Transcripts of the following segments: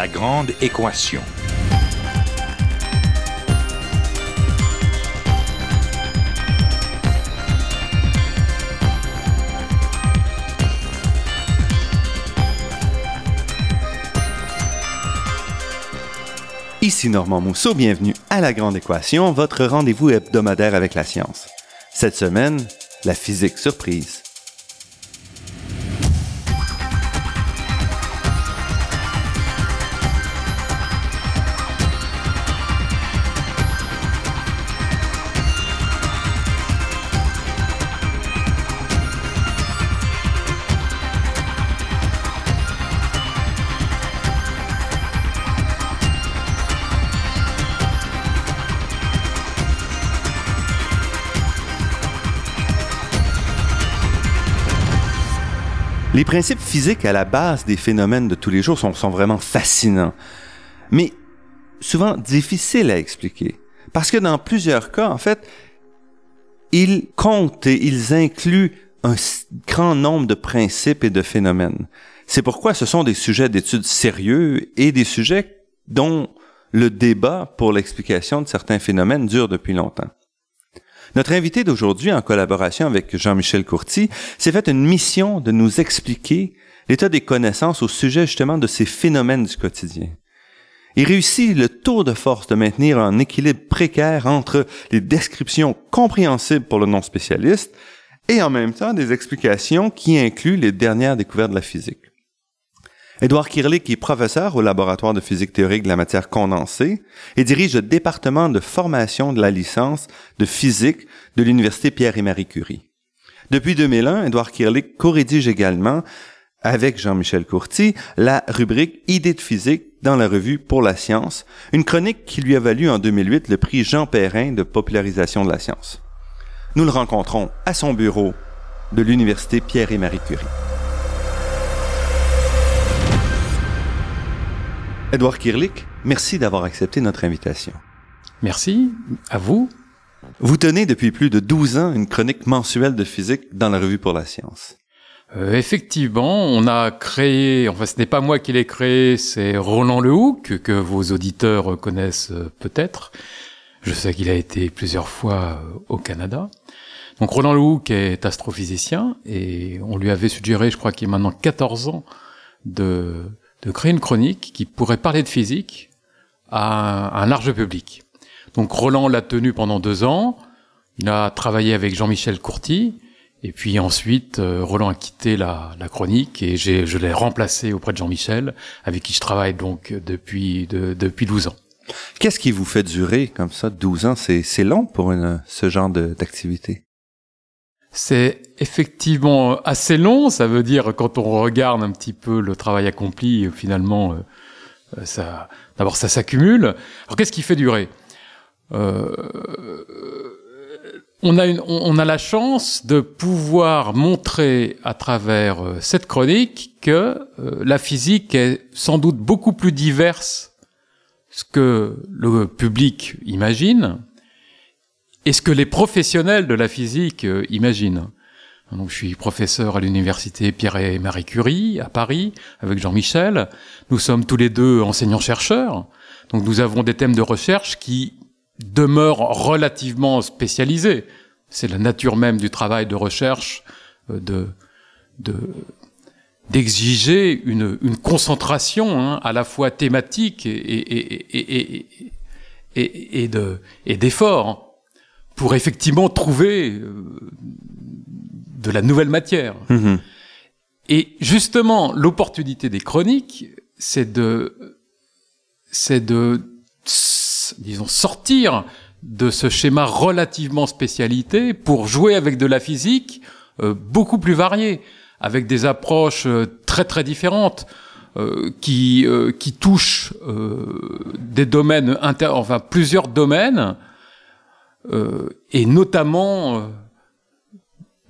La grande équation. Ici Normand Mousseau, bienvenue à La Grande Équation, votre rendez-vous hebdomadaire avec la science. Cette semaine, la physique surprise. Les principes physiques à la base des phénomènes de tous les jours sont, vraiment fascinants, mais souvent difficiles à expliquer. Parce que dans plusieurs cas, en fait, ils comptent et ils incluent un grand nombre de principes et de phénomènes. C'est pourquoi ce sont des sujets d'études sérieux et des sujets dont le débat pour l'explication de certains phénomènes dure depuis longtemps. Notre invité d'aujourd'hui, en collaboration avec Jean-Michel Courty, s'est fait une mission de nous expliquer l'état des connaissances au sujet justement de ces phénomènes du quotidien. Il réussit le tour de force de maintenir un équilibre précaire entre les descriptions compréhensibles pour le non-spécialiste et en même temps des explications qui incluent les dernières découvertes de la physique. Édouard Kirlik est professeur au laboratoire de physique théorique de la matière condensée et dirige le département de formation de la licence de physique de l'Université Pierre et Marie Curie. Depuis 2001, Édouard Kirlik co-rédige également avec Jean-Michel Courty la rubrique Idées de physique dans la revue Pour la science, une chronique qui lui a valu en 2008 le prix Jean Perrin de popularisation de la science. Nous le rencontrons à son bureau de l'Université Pierre et Marie Curie. Edouard Kirlik, merci d'avoir accepté notre invitation. Merci, à vous. Vous tenez depuis plus de 12 ans une chronique mensuelle de physique dans la revue pour la science. Euh, effectivement, on a créé, enfin ce n'est pas moi qui l'ai créé, c'est Roland Lehoucq, que vos auditeurs connaissent euh, peut-être. Je sais qu'il a été plusieurs fois euh, au Canada. Donc Roland Lehoucq est astrophysicien et on lui avait suggéré, je crois qu'il y a maintenant 14 ans, de de créer une chronique qui pourrait parler de physique à un, large public. Donc Roland l'a tenu pendant deux ans. Il a travaillé avec Jean-Michel Courty. Et puis ensuite, euh, Roland a quitté la, chronique et je l'ai remplacé auprès de Jean-Michel, avec qui je travaille donc depuis, depuis 12 ans. Qu'est-ce qui vous fait durer comme ça 12 ans? C'est long pour une, ce genre d'activité? C'est effectivement assez long. Ça veut dire quand on regarde un petit peu le travail accompli, finalement, euh, ça, d'abord ça s'accumule. Alors qu'est-ce qui fait durer? Euh, on a, on a la chance de pouvoir montrer à travers euh, cette chronique que la physique est sans doute beaucoup plus diverse ce que le public imagine, et ce que les professionnels de la physique euh, imaginent. Donc, je suis professeur à l'université Pierre et Marie Curie à Paris avec Jean-Michel. Nous sommes tous les deux enseignants-chercheurs. Donc nous avons des thèmes de recherche qui demeurent relativement spécialisés. C'est la nature même du travail de recherche euh, de de d'exiger une, une concentration hein, à la fois thématique et, et, et, et, et de et d'effort pour effectivement trouver euh, de la nouvelle matière. Mhm. Et justement, l'opportunité des chroniques, c'est de, c'est de, disons, sortir de ce schéma relativement spécialité pour jouer avec de la physique euh, beaucoup plus variée, avec des approches euh, très très différentes. qui qui touchent des domaines inter enfin plusieurs domaines euh, et notamment euh,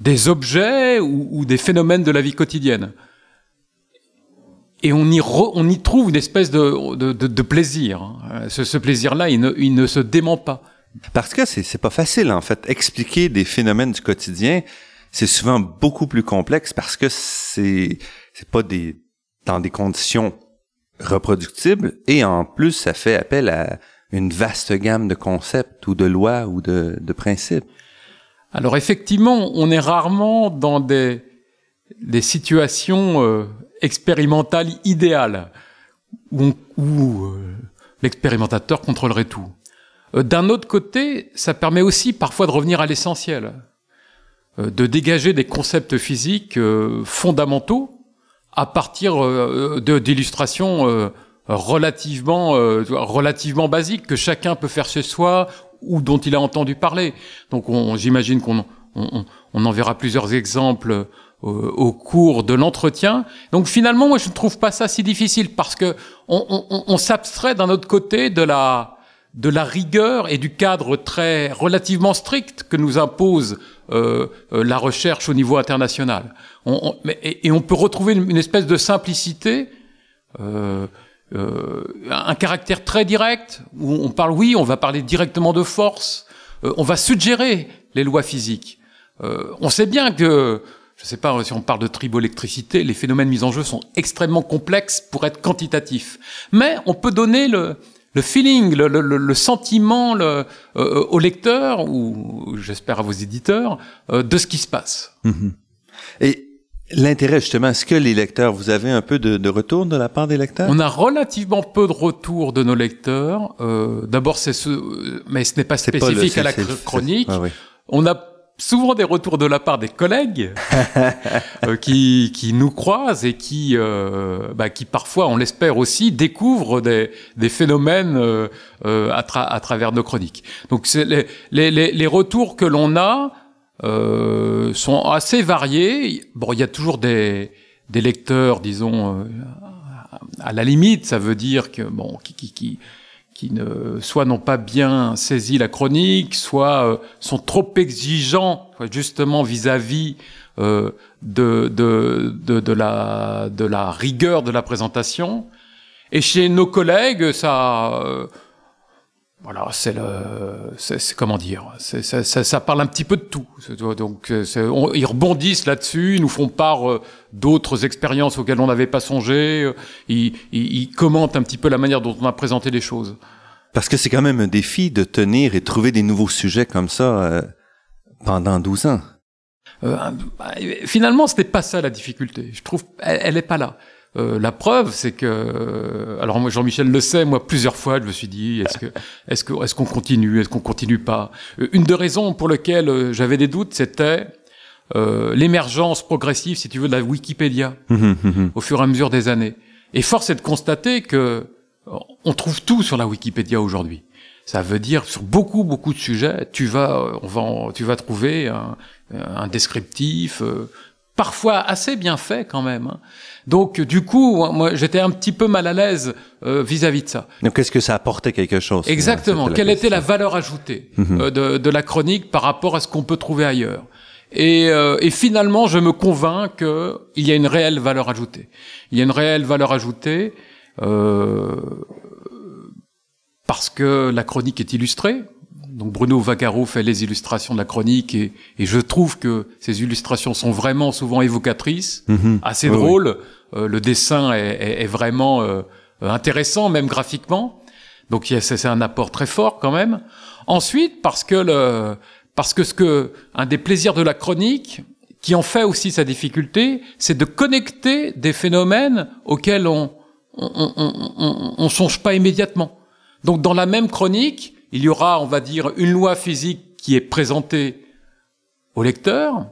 des objets ou, des phénomènes de la vie quotidienne. Et on y, trouve une espèce de, plaisir. Hein. Ce, plaisir-là, il ne, se dément pas. Parce que c'est pas facile, en fait. Expliquer des phénomènes du quotidien, c'est souvent beaucoup plus complexe parce que c'est pas dans des conditions reproductible et en plus, ça fait appel à une vaste gamme de concepts ou de lois ou de principes. Alors effectivement, on est rarement dans des, situations euh, expérimentales idéales où, où euh, l'expérimentateur contrôlerait tout. Euh, d'un autre côté, ça permet aussi parfois de revenir à l'essentiel, de dégager des concepts physiques fondamentaux à partir d'illustrations relativement relativement basiques que chacun peut faire chez soi ou dont il a entendu parler. Donc j'imagine qu'on on, on, en verra plusieurs exemples euh, au cours de l'entretien. Donc finalement, moi, je ne trouve pas ça si difficile parce que on, on s'abstrait d'un autre côté de la de la rigueur et du cadre très relativement strict que nous impose euh, euh la recherche au niveau international. On, et, et, on peut retrouver une, une espèce de simplicité euh, euh, un caractère très direct, où on parle, oui, on va parler directement de force, euh, on va suggérer les lois physiques. Euh, on sait bien que, je ne sais pas si on parle de triboélectricité, les phénomènes mis en jeu sont extrêmement complexes pour être quantitatifs. Mais on peut donner le, feeling, le, sentiment au lecteur, ou j'espère à vos éditeurs, de ce qui se passe. Mm-hmm. Et L'intérêt, justement, est-ce que les lecteurs, vous avez un peu de, de, retour de la part des lecteurs? On a relativement peu de retour de nos lecteurs. Euh, D'abord, c'est ce, mais ce n'est pas spécifique pas le, à la chronique. Ah, oui. On a souvent des retours de la part des collègues euh, qui, qui nous croisent et qui, euh, bah, qui parfois, on l'espère aussi, découvrent des, des phénomènes euh, à, tra à, travers nos chroniques. Donc, c'est les, les, les, retours que l'on a euh, sont assez variés. Bon, il y a toujours des, des lecteurs, disons, euh, à la limite, ça veut dire que bon, qui, qui, qui, qui ne soit n'ont pas bien saisi la chronique, soit euh, sont trop exigeants, justement vis-à-vis euh, de, de, de, de, la, de la rigueur de la présentation. Et chez nos collègues, ça euh, voilà, c'est le, c'est comment dire, c'est, ça, ça, parle un petit peu de tout. Donc, on, ils rebondissent là-dessus, ils nous font part euh, d'autres expériences auxquelles on n'avait pas songé. Euh, ils, ils, ils, commentent un petit peu la manière dont on a présenté les choses. Parce que c'est quand même un défi de tenir et trouver des nouveaux sujets comme ça euh, pendant 12 ans. Euh, bah, finalement, c'était pas ça la difficulté. Je trouve, elle, elle est pas là. Euh, la preuve, c'est que, euh, alors moi Jean-Michel le sait, moi plusieurs fois, je me suis dit, est-ce que, est-ce que, est-ce qu'on continue, est-ce qu'on continue pas? Euh, Une des raisons pour lesquelles j'avais des doutes, c'était l'émergence progressive, si tu veux, de la Wikipédia mmh, mmh, mmh. au fur et à mesure des années. Et force est de constater que on trouve tout sur la Wikipédia aujourd'hui. Ça veut dire sur beaucoup beaucoup de sujets, tu vas, on va, tu vas trouver un, un descriptif, parfois assez bien fait quand même. Hein. Donc du coup, moi j'étais un petit peu mal à l'aise euh, vis-à-vis de ça. Donc est-ce que ça apportait quelque chose Exactement. Quelle était la valeur ajoutée mhm. euh, de, de, la chronique par rapport à ce qu'on peut trouver ailleurs et, euh, et, finalement, je me convainc qu'il y a une réelle valeur ajoutée. Il y a une réelle valeur ajoutée euh, parce que la chronique est illustrée. Donc Bruno Vaccaro fait les illustrations de la chronique et, et, je trouve que ces illustrations sont vraiment souvent évocatrices, mhm. assez drôles. Euh, le dessin est, est, est vraiment euh, intéressant, même graphiquement. Donc c'est un apport très fort quand même. Ensuite, parce que le, parce que ce que un des plaisirs de la chronique, qui en fait aussi sa difficulté, c'est de connecter des phénomènes auxquels on on, on, on, on songe pas immédiatement. Donc dans la même chronique, il y aura, on va dire, une loi physique qui est présentée au lecteur,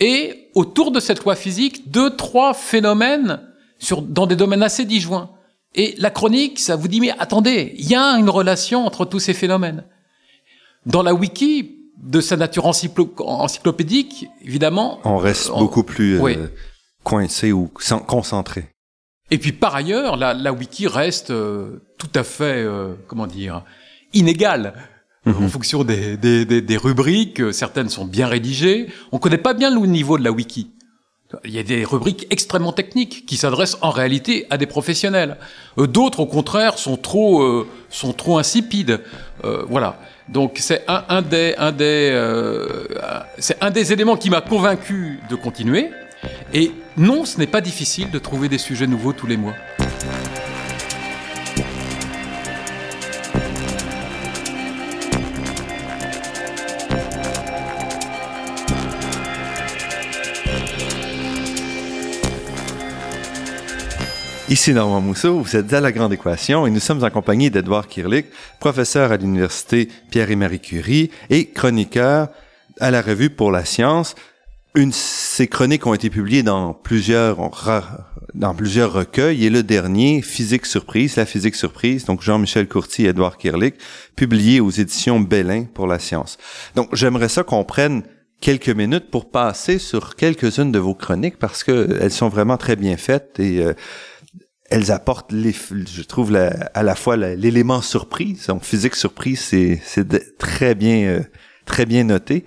et autour de cette loi physique, deux, trois phénomènes sur, dans des domaines assez disjoints. Et la chronique, ça vous dit, mais attendez, il y a une relation entre tous ces phénomènes. Dans la wiki, de sa nature encyclopédique, évidemment. On reste beaucoup plus euh, coincé ou concentré. Et puis par ailleurs, la, la wiki reste euh, tout à fait, euh, comment dire, inégale. Mhm. En fonction des, des, des, des, rubriques, certaines sont bien rédigées. On connaît pas bien le niveau de la wiki. Il y a des rubriques extrêmement techniques qui s'adressent en réalité à des professionnels. Euh, d'autres, au contraire, sont trop, euh, sont trop insipides. Euh, voilà. Donc c'est un, un, des, un des, euh, c'est un des éléments qui m'a convaincu de continuer. Et non, ce n'est pas difficile de trouver des sujets nouveaux tous les mois. Ici Normand Mousseau, vous êtes à La Grande Équation et nous sommes en compagnie d'Edouard Kirlik, professeur à l'Université Pierre et Marie Curie et chroniqueur à la Revue pour la Science. Une, ces chroniques ont été publiées dans plusieurs, dans plusieurs recueils et le dernier, Physique surprise, la physique surprise, donc Jean-Michel Courty et Edouard Kirlik, publié aux éditions Bellin pour la science. Donc j'aimerais ça qu'on prenne quelques minutes pour passer sur quelques-unes de vos chroniques parce que elles sont vraiment très bien faites et euh, elles apportent, les, je trouve, à la fois l'élément surprise. En physique surprise, c'est, très bien, euh, très bien noté,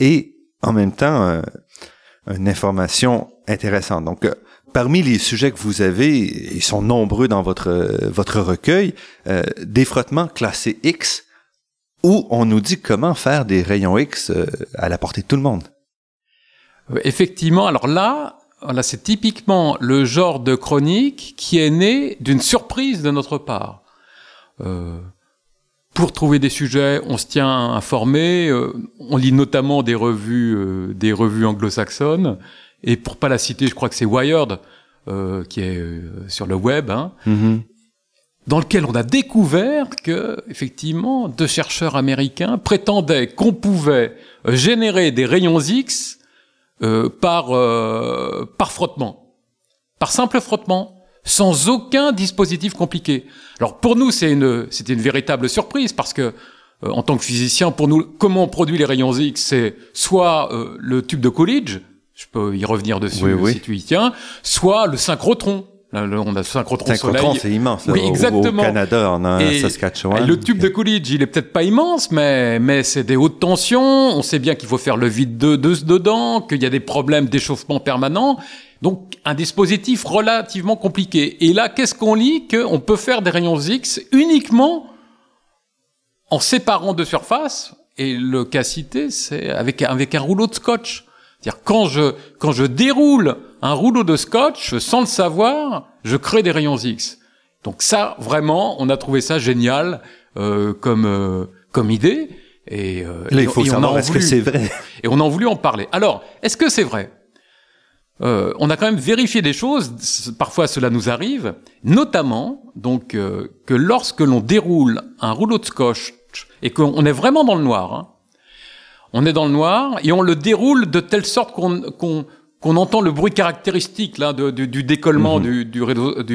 et en même temps, euh, une information intéressante. Donc, euh, parmi les sujets que vous avez, ils sont nombreux dans votre votre recueil, des frottements classés X, où on nous dit comment faire des rayons X à la portée de tout le monde. Effectivement, alors là, voilà, c'est typiquement le genre de chronique qui est né d'une surprise de notre part. Euh, pour trouver des sujets, on se tient informé, euh, on lit notamment des revues, euh, des revues anglo-saxonnes, et pour pas la citer, je crois que c'est Wired, euh, qui est sur le web, hein, mm-hmm. dans lequel on a découvert que, effectivement, deux chercheurs américains prétendaient qu'on pouvait générer des rayons X par, euh, par frottement, par simple frottement, sans aucun dispositif compliqué. Alors pour nous, c'est une, c'était une véritable surprise parce que euh, en tant que physicien, pour nous, comment on produit les rayons X, c'est soit le tube de Coolidge, je peux y revenir dessus si tu y tiens, soit le synchrotron. Là, on a synchrotron soleil. c'est immense. Oui, exactement. Au, Canada, on a et, Saskatchewan. le tube de Coolidge, il est peut-être pas immense, mais mais c'est des hautes tensions. On sait bien qu'il faut faire le vide de, de dedans, qu'il y a des problèmes d'échauffement permanent. Donc un dispositif relativement compliqué. Et là, qu'est-ce qu'on lit Qu'on peut faire des rayons X uniquement en séparant deux surfaces. Et le cas cité, c'est avec avec un rouleau de scotch. C'est-à-dire quand je quand je déroule un rouleau de scotch, sans le savoir, je crée des rayons X. Donc ça, vraiment, on a trouvé ça génial euh, comme euh, comme idée. Et, euh, Là, il faut savoir est-ce que c'est vrai. Et on a voulu en parler. Alors, est-ce que c'est vrai? Euh, On a quand même vérifié des choses. Parfois, cela nous arrive, notamment donc euh, que lorsque l'on déroule un rouleau de scotch et qu'on est vraiment dans le noir. Hein, on est dans le noir et on le déroule de telle sorte qu'on qu'on entend le bruit caractéristique là de, du, décollement mhm. du,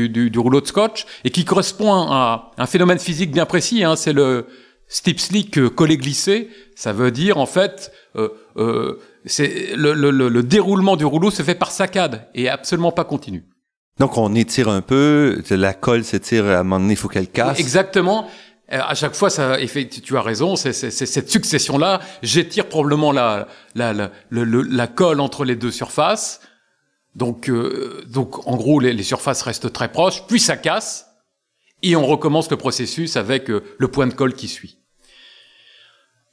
du, du, rouleau de scotch et qui correspond à un phénomène physique bien précis. Hein, c'est le stip slick euh, collé glissé. Ça veut dire en fait euh, euh, c'est le, le, le, déroulement du rouleau se fait par saccade et absolument pas continu. Donc on étire un peu, la colle s'étire à un moment donné, il faut qu'elle casse. Exactement. Euh, à chaque fois, ça, tu as raison, c'est cette succession-là. J'étire probablement la, la, la, la, colle entre les deux surfaces. Donc, euh, donc en gros, les, surfaces restent très proches, puis ça casse, et on recommence le processus avec euh, le point de colle qui suit.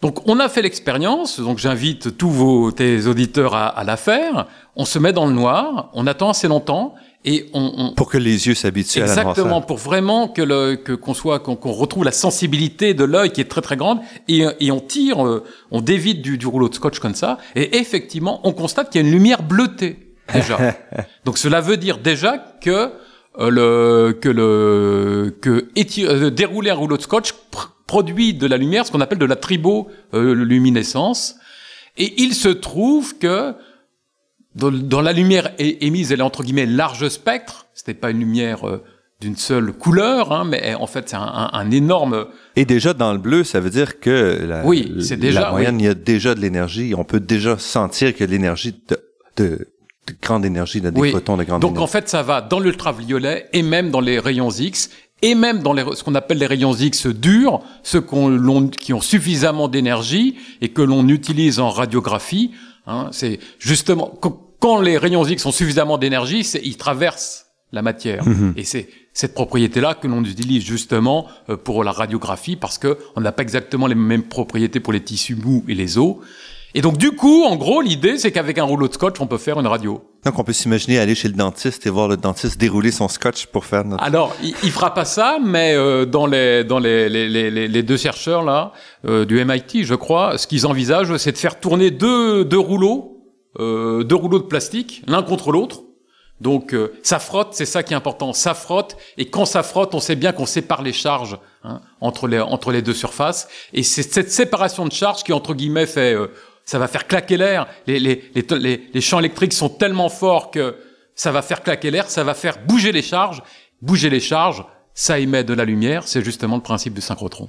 Donc, on a fait l'expérience. Donc, j'invite tous vos tes auditeurs à, à la faire. On se met dans le noir, on attend assez longtemps, et on, on, pour que les yeux s'habituent à la Exactement, pour vraiment que le que qu'on soit qu'on retrouve la sensibilité de l'œil qui est très très grande et, et on tire, euh, on dévide du, du rouleau de scotch comme ça et effectivement on constate qu'il y a une lumière bleutée déjà. Donc cela veut dire déjà que euh, le que le que euh, dérouler un rouleau de scotch produit de la lumière, ce qu'on appelle de la triboluminescence. Et il se trouve que dans, la lumière émise, elle est entre guillemets large spectre. C'était pas une lumière euh, d'une seule couleur, hein, mais en fait c'est un, énorme. Et déjà dans le bleu, ça veut dire que la, oui, c'est déjà la moyenne, il y a déjà de l'énergie. On peut déjà sentir y a de l'énergie de, de, grande énergie, de, des photons de grande Donc en fait, ça va dans l'ultraviolet et même dans les rayons X et même dans les, ce qu'on appelle les rayons X durs, ceux qui ont suffisamment d'énergie et que l'on utilise en radiographie Hein, c'est justement quand les rayons X ont suffisamment d'énergie, ils traversent la matière. Mhm. Et c'est cette propriété-là que l'on utilise justement euh, pour la radiographie parce que on n'a pas exactement les mêmes propriétés pour les tissus mous et les os. Et donc du coup, en gros, l'idée c'est qu'avec un rouleau de scotch, on peut faire une radio. Donc on peut s'imaginer aller chez le dentiste et voir le dentiste dérouler son scotch pour faire notre... Alors, il, il fera pas ça, mais euh, dans les dans les, les, les, les, deux chercheurs là euh, du MIT, je crois, ce qu'ils envisagent, c'est de faire tourner deux deux rouleaux, euh, deux rouleaux de plastique, l'un contre l'autre, Donc euh, ça frotte, c'est ça qui est important. Ça frotte, et quand ça frotte, on sait bien qu'on sépare les charges hein, entre les entre les deux surfaces. Et c'est cette séparation de charges qui entre guillemets fait, euh, ça va faire claquer l'air. Les, les, les, les, champs électriques sont tellement forts que ça va faire claquer l'air, ça va faire bouger les charges, bouger les charges. Ça émet de la lumière, c'est justement le principe du synchrotron.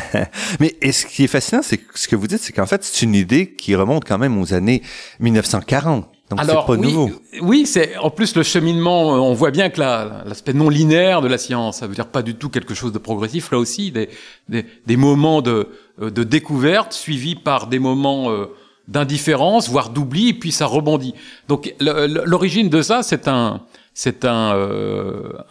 Mais et ce qui est fascinant, c'est ce que vous dites, c'est qu'en fait, c'est une idée qui remonte quand même aux années 1940. Donc Alors, pas oui, nouveau. Oui, c'est en plus le cheminement. Euh, on voit bien que l'aspect non linéaire de la science, ça veut dire pas du tout quelque chose de progressif. Là aussi, des, des, des moments de, euh, de découverte suivis par des moments euh, d'indifférence, voire d'oubli, et puis ça rebondit. Donc l'origine de ça, c'est un c'est un,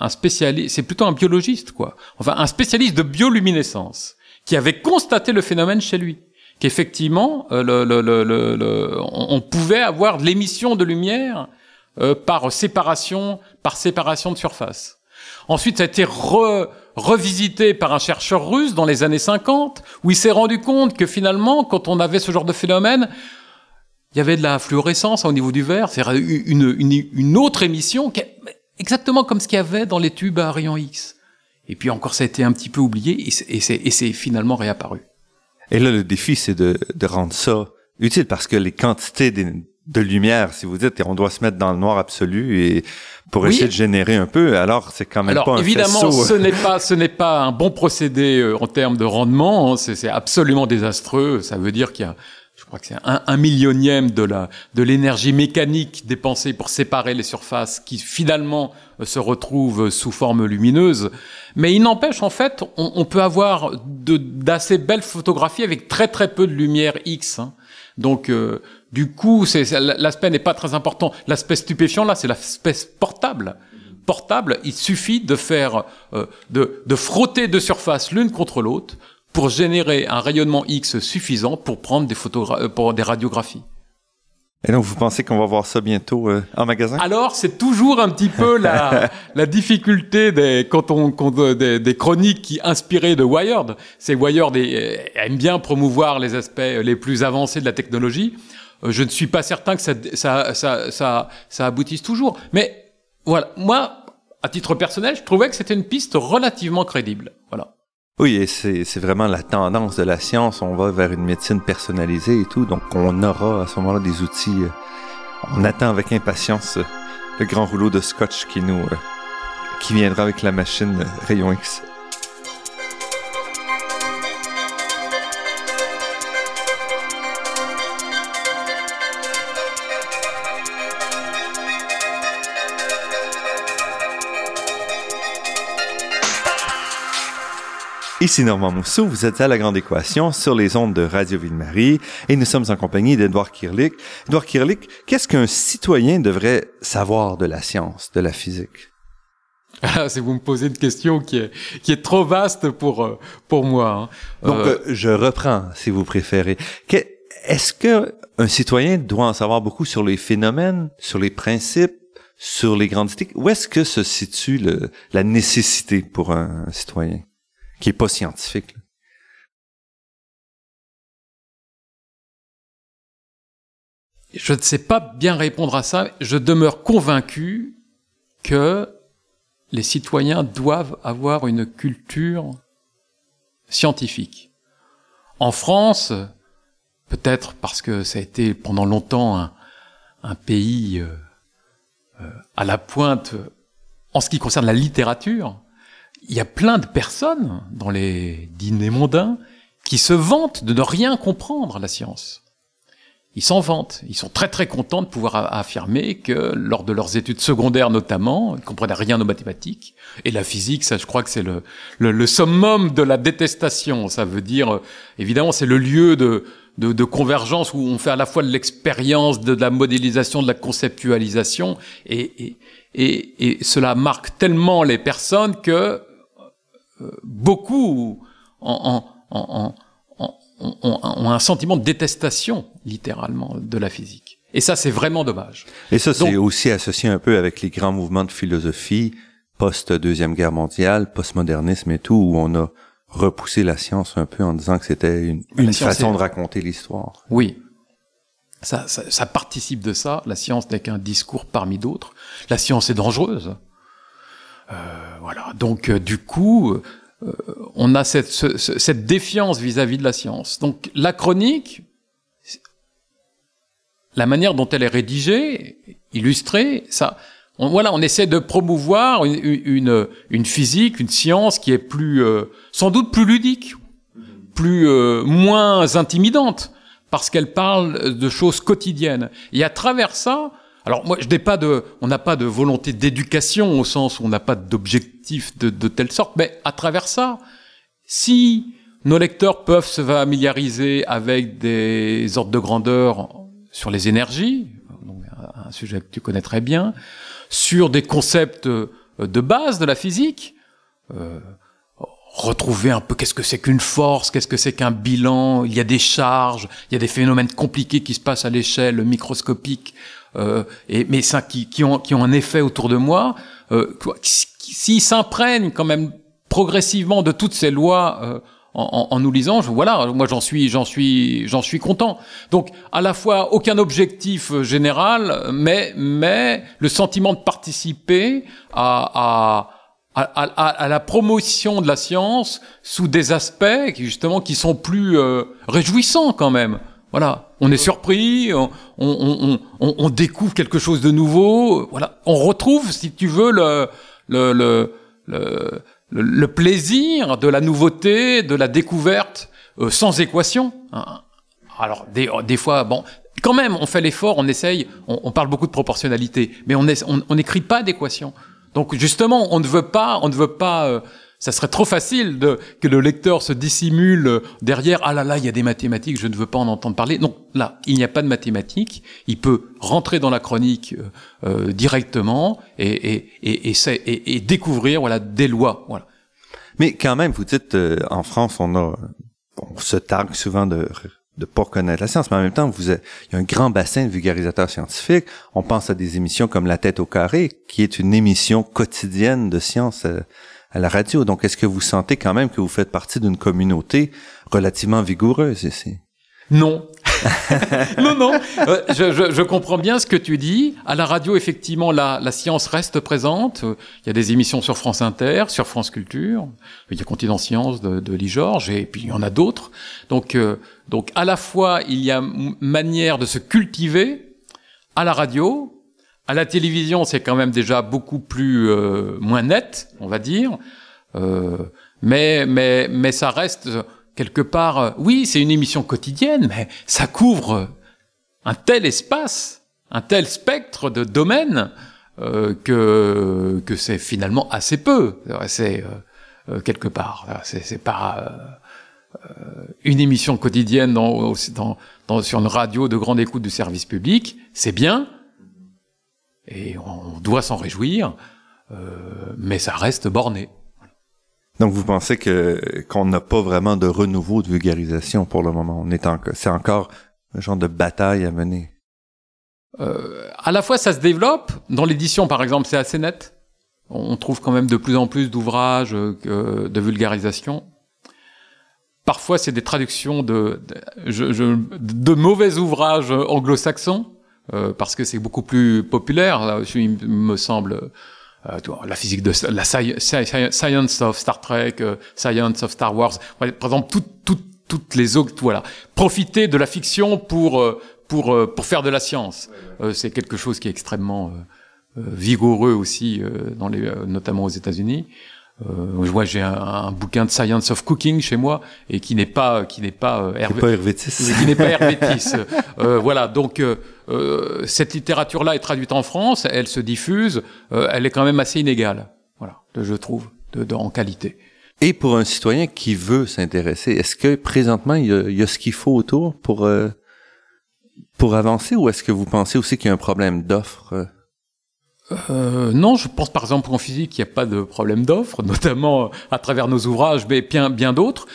un spécialiste, c'est plutôt un biologiste, quoi. Enfin, un spécialiste de bioluminescence qui avait constaté le phénomène chez lui qu'effectivement, euh, le, le, le, on pouvait avoir l'émission de lumière euh, par séparation, par séparation de surface. Ensuite, ça a été revisité par un chercheur russe dans les années 50, où il s'est rendu compte que finalement, quand on avait ce genre de phénomène, il y avait de la fluorescence au niveau du verre, c'est une, une, une, autre émission, exactement comme ce qu'il y avait dans les tubes à rayons X. Et puis encore, ça a été un petit peu oublié, et c'est finalement réapparu. Et là, le défi, c'est de, de, rendre ça utile parce que les quantités de, lumière, si vous dites, on doit se mettre dans le noir absolu et pour essayer de générer un peu, alors c'est quand même pas un évidemment, ce n'est pas ce n'est pas un bon procédé euh, en termes de rendement. Hein. c'est absolument désastreux. Ça veut dire qu'il y a crois que c'est un, millionième de la de l'énergie mécanique dépensée pour séparer les surfaces qui finalement euh, se retrouvent sous forme lumineuse. Mais il n'empêche, en fait, on, peut avoir d'assez belles photographies avec très très peu de lumière X. Hein. Donc, euh, du coup, l'aspect n'est pas très important. L'aspect stupéfiant, là, c'est l'aspect portable. Portable, il suffit de faire, euh, de, de frotter deux surfaces l'une contre l'autre pour générer un rayonnement X suffisant pour prendre des, euh, pour des radiographies. Et donc, vous pensez qu'on va voir ça bientôt euh, en magasin? Alors, c'est toujours un petit peu la, la difficulté des, quand on, quand, des, des, chroniques qui inspiraient de Wired. C'est Wired et, aime bien promouvoir les aspects les plus avancés de la technologie. Euh, je ne suis pas certain que ça, ça, ça, ça, ça aboutisse toujours. Mais voilà, moi, à titre personnel, je trouvais que c'était une piste relativement crédible. Oui, et c'est vraiment la tendance de la science. On va vers une médecine personnalisée et tout. Donc, on aura à ce moment-là des outils. Euh, on attend avec impatience euh, le grand rouleau de scotch qui nous, euh, qui viendra avec la machine Rayon X. Ici Normand Mousseau, vous êtes à La Grande Équation sur les ondes de Radio Ville-Marie et nous sommes en compagnie d'Edouard Kirlik. Edouard Kirlik, qu'est-ce qu'un citoyen devrait savoir de la science, de la physique? Ah, c'est vous me posez une question qui est, qui est trop vaste pour, euh, pour moi. Hein. Donc, euh, euh, je reprends, si vous préférez. Est-ce que un citoyen doit en savoir beaucoup sur les phénomènes, sur les principes, sur les grandes idées? Où est-ce que se situe le, la nécessité pour un citoyen? Qui pas scientifique. Je ne sais pas bien répondre à ça. Je demeure convaincu que les citoyens doivent avoir une culture scientifique. En France, peut-être parce que ça a été pendant longtemps un, pays euh, euh, à la pointe en ce qui concerne la littérature, il y a plein de personnes dans les dîners mondains qui se vantent de ne rien comprendre à la science. Ils s'en vantent. Ils sont très très contents de pouvoir affirmer que lors de leurs études secondaires notamment, ils comprenaient rien aux mathématiques. Et la physique, ça je crois que c'est le, le, summum de la détestation. Ça veut dire, évidemment, c'est le lieu de, de, de, convergence où on fait à la fois de l'expérience, de, la modélisation, de la conceptualisation. Et, et, et cela marque tellement les personnes que beaucoup ont, un sentiment de détestation, littéralement, de la physique. Et ça, c'est vraiment dommage. Et ça, c'est aussi associé un peu avec les grands mouvements de philosophie post-deuxième guerre mondiale, post-modernisme et tout, où on a repoussé la science un peu en disant que c'était une, façon de raconter l'histoire. Oui. Ça, ça, ça participe de ça. La science n'est qu'un discours parmi d'autres. La science est dangereuse. Euh, voilà. Donc, euh, du coup, euh, on a cette, ce, cette défiance vis-à-vis de la science. Donc, la chronique, la manière dont elle est rédigée, illustrée, ça, on, voilà, on essaie de promouvoir une, physique, une science qui est plus, sans doute plus ludique, plus moins intimidante, parce qu'elle parle de choses quotidiennes. Et à travers ça, alors moi, je n'ai pas de, on n'a pas de volonté d'éducation au sens où on n'a pas d'objectif de, telle sorte, mais à travers ça, si nos lecteurs peuvent se familiariser avec des ordres de grandeur sur les énergies, un sujet que tu connais très bien, sur des concepts euh, de base de la physique, euh, retrouver un peu qu'est-ce que c'est qu'une force, qu'est-ce que c'est qu'un bilan, il y a des charges, il y a des phénomènes compliqués qui se passent à l'échelle microscopique, et, mais ça qui, qui, ont, qui ont un effet autour de moi, euh, s'ils s'imprègnent quand même progressivement de toutes ces lois euh, en, en, nous lisant, voilà, moi j'en suis, j'en suis, j'en suis content. Donc à la fois aucun objectif euh, général, mais mais le sentiment de participer à, à, à, à la promotion de la science sous des aspects qui justement qui sont plus euh, réjouissants quand même. Voilà, on est surpris, on, on, on, on, découvre quelque chose de nouveau. Voilà, on retrouve, si tu veux, le, le, le, le plaisir de la nouveauté, de la découverte euh, sans équation. Hein. Alors des, des, fois, bon, quand même, on fait l'effort, on essaye, on, on, parle beaucoup de proportionnalité, mais on n'écrit on, pas d'équation. Donc justement, on ne veut pas, on ne veut pas euh, ça serait trop facile de, que le lecteur se dissimule derrière ah là là il y a des mathématiques je ne veux pas en entendre parler non là il n'y a pas de mathématiques. Il peut rentrer dans la chronique euh, euh directement et et, et, et, découvrir voilà des lois voilà. Mais quand même vous dites euh, en France on a on se targue souvent de de pas connaître la science, mais en même temps, vous il y a un grand bassin de vulgarisateurs scientifiques. On pense à des émissions comme La tête au carré, qui est une émission quotidienne de science euh, à la radio. Donc, est-ce que vous sentez quand même que vous faites partie d'une communauté relativement vigoureuse ici? Non. non, non. Euh, je, je, je, comprends bien ce que tu dis. À la radio, effectivement, la, la science reste présente. Il y a des émissions sur France Inter, sur France Culture. Il y a Continent Science de, de Lee et puis il y en a d'autres. Donc, euh, donc, à la fois, il y a manière de se cultiver à la radio, à la télévision, c'est quand même déjà beaucoup plus euh, moins net, on va dire. Euh, mais mais mais ça reste quelque part. Euh, oui, c'est une émission quotidienne, mais ça couvre un tel espace, un tel spectre de domaines euh, que que c'est finalement assez peu. C'est euh, quelque part. C'est pas une émission quotidienne dans, dans, dans, sur une radio de grande écoute du service public, c'est bien, et on doit s'en réjouir, euh, mais ça reste borné. Donc vous pensez que qu'on n'a pas vraiment de renouveau de vulgarisation pour le moment? On est encore, c'est encore un genre de bataille à mener. Euh, à la fois, ça se développe. Dans l'édition, par exemple, c'est assez net. On trouve quand même de plus en plus d'ouvrages euh, de vulgarisation. Parfois, c'est des traductions de, de, de mauvais ouvrages anglo-saxons parce que c'est beaucoup plus populaire, il me semble. Euh, la physique de la science of Star Trek, euh, science of Star Wars, par exemple, toutes toutes toutes les autres, voilà, profiter de la fiction pour euh, pour pour faire de la science, c'est quelque chose qui est extrêmement vigoureux aussi dans les notamment aux États-Unis. Euh, vois, j'ai un, un, bouquin de Science of Cooking chez moi et qui n'est pas qui n'est pas euh, Hervé, pas qui n'est pas Hervétis. euh, voilà, donc euh, euh, cette littérature-là est traduite en France, elle se diffuse, euh, elle est quand même assez inégale. Voilà, je trouve, de, de, en qualité. Et pour un citoyen qui veut s'intéresser, est-ce que présentement il y a, il y a ce qu'il faut autour pour pour avancer, ou est-ce que vous pensez aussi qu'il y a un problème d'offre? Euh, non, je pense par exemple en physique qu'il n'y a pas de problème d'offre, notamment à travers nos ouvrages, mais bien, bien d'autres.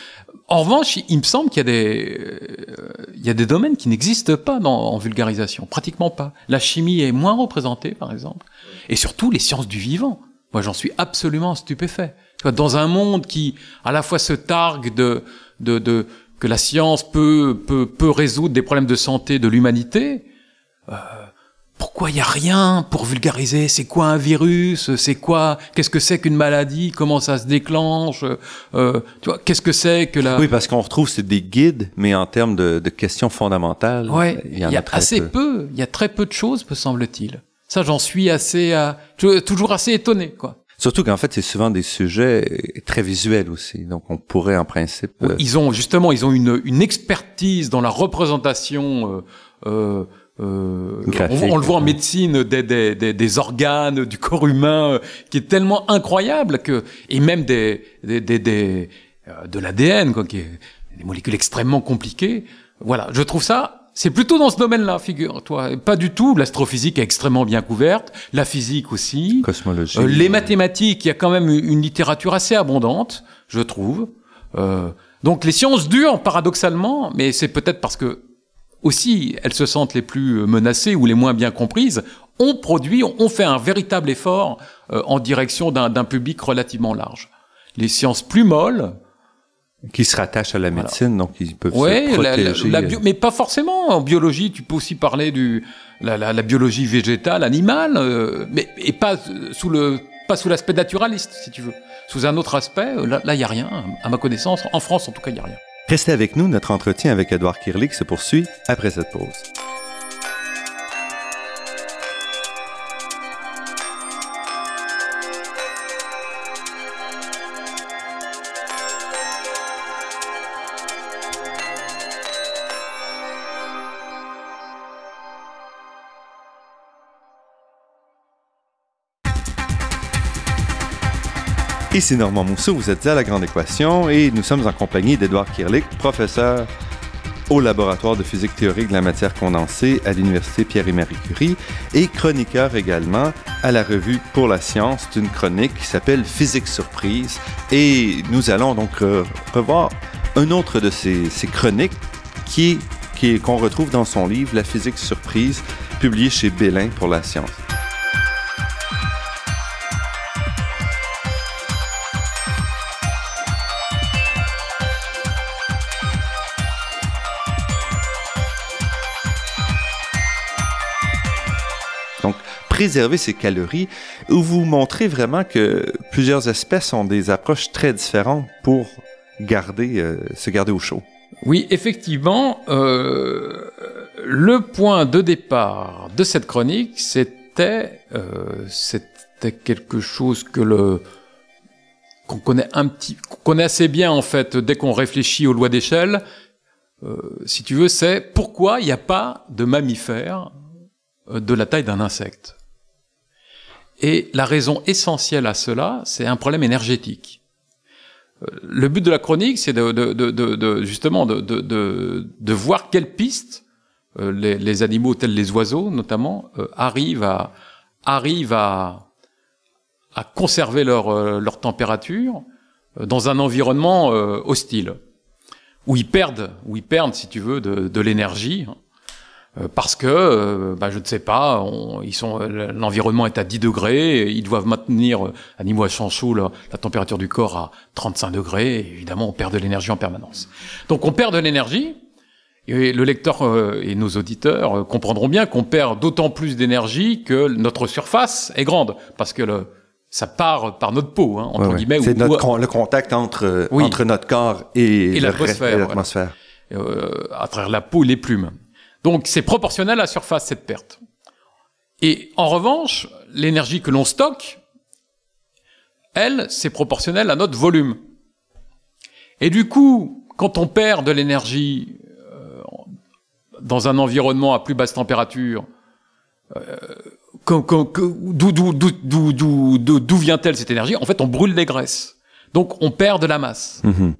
En revanche, il me semble qu'il y a des, euh, il y a des domaines qui n'existent pas dans, en vulgarisation, pratiquement pas. La chimie est moins représentée, par exemple, et surtout les sciences du vivant. Moi, j'en suis absolument stupéfait. Dans un monde qui, à la fois, se targue de, de, de que la science peut, peut, peut résoudre des problèmes de santé de l'humanité, euh, pourquoi il n'y a rien pour vulgariser? C'est quoi un virus? C'est quoi? Qu'est-ce que c'est qu'une maladie? Comment ça se déclenche? Euh, Tu vois Qu'est-ce que c'est que la Oui, parce qu'on retrouve c'est des guides, mais en termes de, de questions fondamentales, ouais, il y en y a, assez peu. peu. Il y a très peu de choses, me semble-t-il. Ça, j'en suis assez, euh, toujours assez étonné, quoi. Surtout qu'en fait, c'est souvent des sujets très visuels aussi. Donc, on pourrait en principe. euh, Ils ont justement, ils ont une, une expertise dans la représentation. Euh, euh, on, on le voit en médecine des, des, des, des organes du corps humain euh, qui est tellement incroyable que et même des, des, des, des euh, de l'ADN quoi qui est des molécules extrêmement compliquées. Voilà, je trouve ça c'est plutôt dans ce domaine-là, figure-toi. Pas du tout. L'astrophysique est extrêmement bien couverte, la physique aussi. cosmologie. Euh, les mathématiques, il y a quand même une littérature assez abondante, je trouve. Euh, donc les sciences dures, paradoxalement, mais c'est peut-être parce que aussi elles se sentent les plus menacées ou les moins bien comprises, on produit, on fait un véritable effort euh, en direction d'un public relativement large. Les sciences plus molles, qui se rattachent à la médecine, donc ils peuvent Ouais, se la- la- protéger. la bio- mais pas forcément. En biologie, tu peux aussi parler du la, la, la biologie végétale, animale, euh, mais et pas euh, sous le pas sous l'aspect naturaliste, si tu veux. Sous un autre aspect, euh, là, là, il y a rien. À ma connaissance, en France, en tout cas, il y a rien. Restez avec nous, notre entretien avec Edouard Kirlik se poursuit après cette pause. Ici Normand Mousseau, vous êtes à La Grande Équation et nous sommes en compagnie d'Edouard Kirlik, professeur au laboratoire de physique théorique de la matière condensée à l'Université Pierre et Marie Curie et chroniqueur également à la revue Pour la science d'une chronique qui s'appelle Physique surprise. Et nous allons donc re- revoir un autre de ces, chroniques qui qu'on retrouve dans son livre La physique surprise, publié chez Bélin pour la science. Préserver ses calories, où vous montrez vraiment que plusieurs espèces ont des approches très différentes pour garder, euh, se garder au chaud? Oui, effectivement, euh, le point de départ de cette chronique, c'était euh, c'était quelque chose que le qu'on connaît un petit, qu'on connaît assez bien en fait dès qu'on réfléchit aux lois d'échelle. Si tu veux, c'est pourquoi il n'y a pas de mammifères de la taille d'un insecte? Et la raison essentielle à cela, c'est un problème énergétique. Euh, Le but de la chronique, c'est de, de, de, de- justement de, voir quelles pistes euh, les, les animaux tels les oiseaux notamment euh, arrivent à arrivent à à conserver leur leur température dans un environnement hostile où ils perdent où ils perdent si tu veux de, l'énergie hein, parce que euh, bah, je ne sais pas on- ils sont euh, l'environnement est à 10 degrés et ils doivent maintenir euh, animaux à chaud la, la température du corps à 35 degrés et évidemment on perd de l'énergie en permanence donc on perd de l'énergie et le lecteur euh, et nos auditeurs euh, comprendront bien qu'on perd d'autant plus d'énergie que notre surface est grande, parce que le, ça part par notre peau, hein, entre Ouais, guillemets, C'est ou- le contact entre, Oui. entre notre corps et, Et voilà. l'atmosphère. euh, à travers la peau et les plumes. Donc c'est proportionnel à la surface, cette perte. Et en revanche, l'énergie que l'on stocke, elle, c'est proportionnel à notre volume. Et du coup, quand on perd de l'énergie euh, dans un environnement à plus basse température, euh, d'où vient-elle cette énergie? En fait, on brûle des graisses. Donc on perd de la masse. Mhm.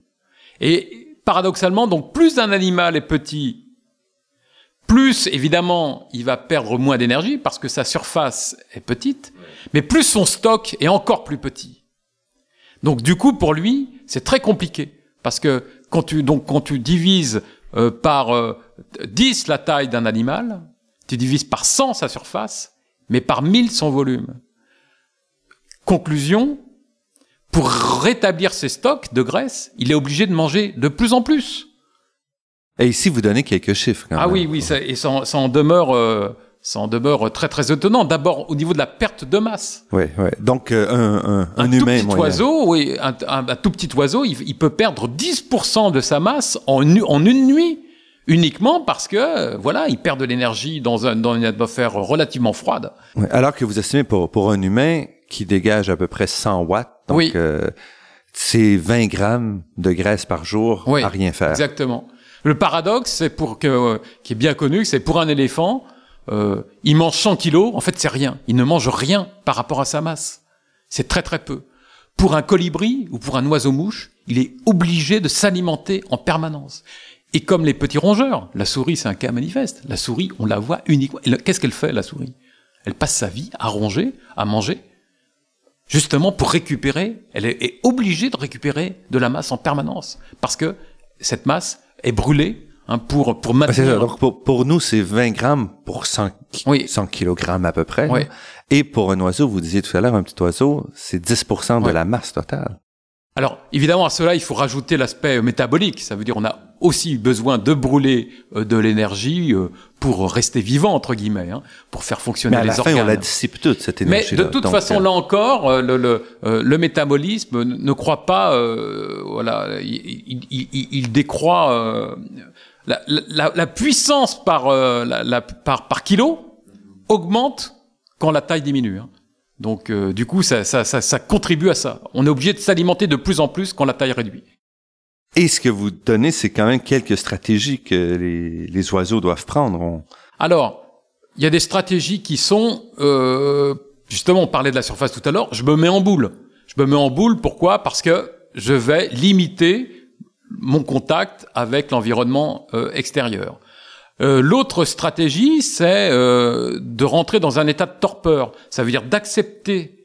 Et paradoxalement, donc plus un animal est petit, plus évidemment il va perdre moins d'énergie parce que sa surface est petite, mais plus son stock est encore plus petit. Donc du coup pour lui c'est très compliqué parce que quand tu donc quand tu divises euh, par euh, 10 la taille d'un animal, tu divises par 100 sa surface, mais par 1000 son volume. Conclusion, pour rétablir ses stocks de graisse, il est obligé de manger de plus en plus. Et ici, vous donnez quelques chiffres. Quand ah même. oui, oui, ça, et ça, en- ça en demeure, euh, ça en demeure très très étonnant. D'abord au niveau de la perte de masse. Oui, oui. Donc, euh, un, un, un, Un, tout humain petit moyen. oiseau, oui, un, tout petit oiseau, il, il peut perdre 10% de sa masse en, une- en une nuit, uniquement parce que, euh, voilà, il perd de l'énergie dans, un, dans une atmosphère relativement froide. Ouais, Alors que vous estimez pour, pour un humain qui dégage à peu près 100 watts, donc Oui. euh, c'est 20 grammes de graisse par jour Oui, à rien faire. Exactement. Le paradoxe, c'est pour que, euh, qui est bien connu, c'est pour un éléphant, euh, il mange 100 kilos, en fait c'est rien. Il ne mange rien par rapport à sa masse. C'est très très peu. Pour un colibri ou pour un oiseau-mouche, il est obligé de s'alimenter en permanence. Et comme les petits rongeurs, la souris c'est un cas manifeste. La souris, on la voit uniquement. Qu'est-ce qu'elle fait la souris? Elle passe sa vie à ronger, à manger, justement pour récupérer. Elle est obligée de récupérer de la masse en permanence parce que cette masse est brûlée hein, pour pour ça. maintenir. Donc, pour, pour nous, c'est 20 grammes pour 100, ki- Oui. 100 kilogrammes à peu près. Oui. là. Et pour un oiseau, vous disiez tout à l'heure, un petit oiseau, c'est 10 de Ouais. la masse totale. Alors, évidemment, à cela, il faut rajouter l'aspect métabolique. Ça veut dire on a aussi besoin de brûler euh, de l'énergie euh, pour rester vivant, entre guillemets, hein, pour faire fonctionner Mais à les la fin, organes. on la dissipe toute, cette Mais énergie de toute façon, là encore, euh, le, le, le métabolisme ne croit pas, euh, voilà, il, il, il- il décroît euh, la, la, la puissance par, euh, la, la- par, par kilo augmente quand la taille diminue. hein. Donc, euh, du coup, ça, ça, ça, ça contribue à ça. On est obligé de s'alimenter de plus en plus quand la taille réduit. Et ce que vous donnez, c'est quand même quelques stratégies que les, oiseaux doivent prendre. Alors, il y a des stratégies qui sont, euh, justement, on parlait de la surface tout à l'heure, je me mets en boule. Je me mets en boule, pourquoi? Parce que je vais limiter mon contact avec l'environnement euh, extérieur. Euh, L'autre stratégie, c'est euh, de rentrer dans un état de torpeur. Ça veut dire d'accepter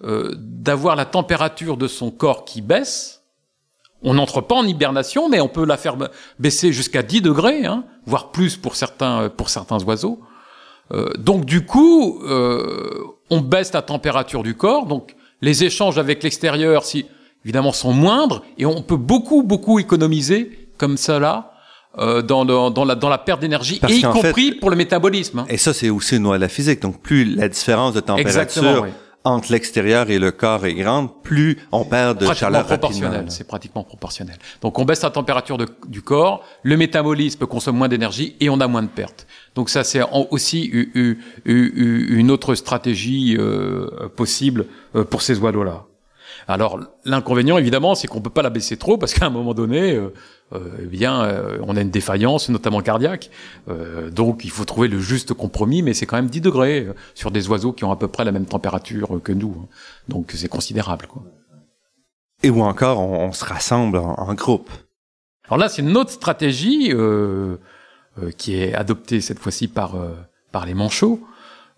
d'avoir la température de son corps qui baisse. On n'entre pas en hibernation, mais on peut la faire ba- baisser jusqu'à 10 degrés, hein, voire plus pour certains, euh, pour certains oiseaux. Euh, donc du coup, euh, on baisse la température du corps. Donc les échanges avec l'extérieur, si évidemment, sont moindres et on peut beaucoup beaucoup économiser comme cela euh, dans, le- dans la dans la perte d'énergie, et y compris pour le métabolisme. hein. Et ça, c'est aussi une loi de la physique. Donc, plus la différence de température oui. Entre l'extérieur et le corps est grande, plus on perd de chaleur proportionnel. C'est pratiquement proportionnel. Donc on baisse la température de- du corps, le métabolisme consomme moins d'énergie et on a moins de pertes. Donc ça c'est aussi une autre stratégie euh, possible euh, pour ces oiseaux-là. Alors l'inconvénient évidemment c'est qu'on peut pas la baisser trop parce qu'à un moment donné, euh, euh, eh bien euh, on a une défaillance notamment cardiaque. Euh, donc il faut trouver le juste compromis, mais c'est quand même 10 degrés euh, sur des oiseaux qui ont à peu près la même température euh, que nous. hein. Donc c'est considérable. Quoi. Et ou encore, on, on se rassemble en, en groupe. Alors là, c'est une autre stratégie qui est adoptée cette fois-ci par euh, par les manchots.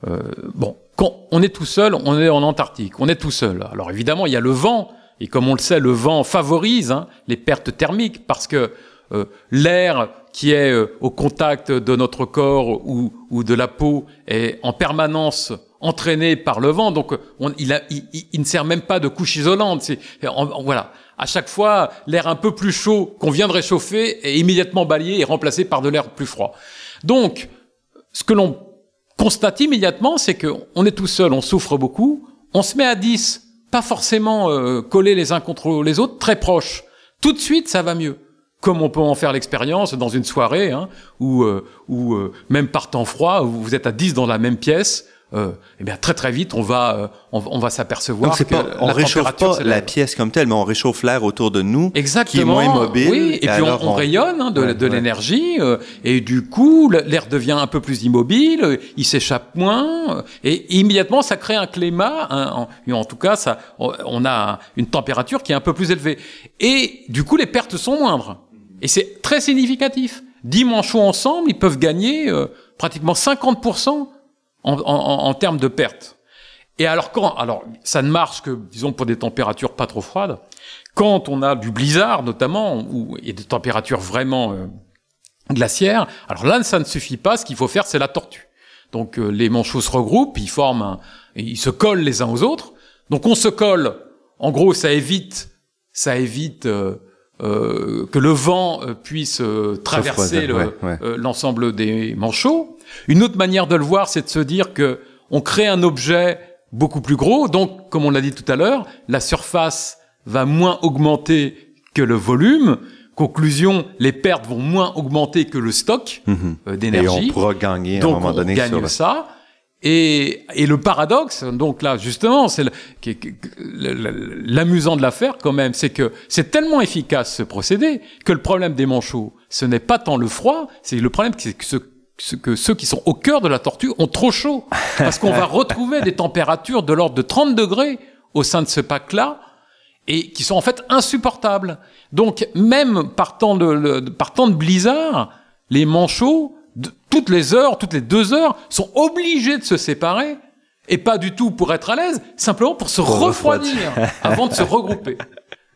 Euh, bon, quand on est tout seul, on est en Antarctique, on est tout seul. Alors évidemment, il y a le vent, et comme on le sait, le vent favorise hein, les pertes thermiques parce que euh, l'air qui est euh, au contact de notre corps ou, ou de la peau est en permanence entraîné par le vent, donc on, il, a, il, il- ne sert même pas de couche isolante. C'est, voilà, à chaque fois, l'air un peu plus chaud qu'on vient de réchauffer est immédiatement balayé et remplacé par de l'air plus froid. Donc, ce que l'on constate immédiatement, c'est qu'on est tout seul, on souffre beaucoup, on se met à 10, pas forcément euh, collés les uns contre les autres, très proches. Tout de suite, ça va mieux. Comme on peut en faire l'expérience dans une soirée, hein, où, euh, euh, même par temps froid, où vous êtes à 10 dans la même pièce, euh, eh bien très très vite, on va, euh, on, on va s'apercevoir que pas, on la réchauffe pas la pièce comme telle, mais on réchauffe l'air autour de nous, Exactement. qui est moins mobile. Oui, et, puis on, on rayonne hein, de, Ouais, de ouais. l'énergie, euh, et du coup, l'air devient un peu plus immobile, euh, il s'échappe moins, euh, et immédiatement, ça crée un climat, un- en, en tout cas, ça, on- on a une température qui est un peu plus élevée. Et du coup, les pertes sont moindres. Et c'est très significatif. Dix manchots ensemble, ils peuvent gagner euh, pratiquement 50% en, en, en, termes de pertes. Et alors quand, alors ça ne marche que, disons, pour des températures pas trop froides. Quand on a du blizzard, notamment, ou et des températures vraiment euh, glaciaires, alors là, ça ne suffit pas. Ce qu'il faut faire, c'est la tortue. Donc euh, les manchots se regroupent, ils forment, un- ils se collent les uns aux autres. Donc on se colle. En gros, ça évite, ça évite euh, euh, que le vent euh, puisse euh, traverser Refroidir, le- ouais, ouais. euh, l'ensemble des manchots. Une autre manière de le voir, c'est de se dire que on crée un objet beaucoup plus gros, donc comme on l'a dit tout à l'heure, la surface va moins augmenter que le volume. Conclusion, les pertes vont moins augmenter que le stock Mhm. euh, Et d'énergie. on pourra gagner à un moment on donné gagne sur le- ça. Et, et le paradoxe, donc là justement, c'est l'amusant de l'affaire quand même, c'est que c'est tellement efficace ce procédé que le problème des manchots, ce n'est pas tant le froid, c'est le problème c'est que, ce- que ceux qui sont au cœur de la tortue ont trop chaud, parce qu'on va retrouver des températures de l'ordre de 30 degrés au sein de ce pack-là et qui sont en fait insupportables. Donc même par temps de, le- par temps de blizzard, les manchots, de- toutes les heures, toutes les deux heures, sont obligés de se séparer, et pas du tout pour être à l'aise, simplement pour se Pour refroidir avant de se regrouper.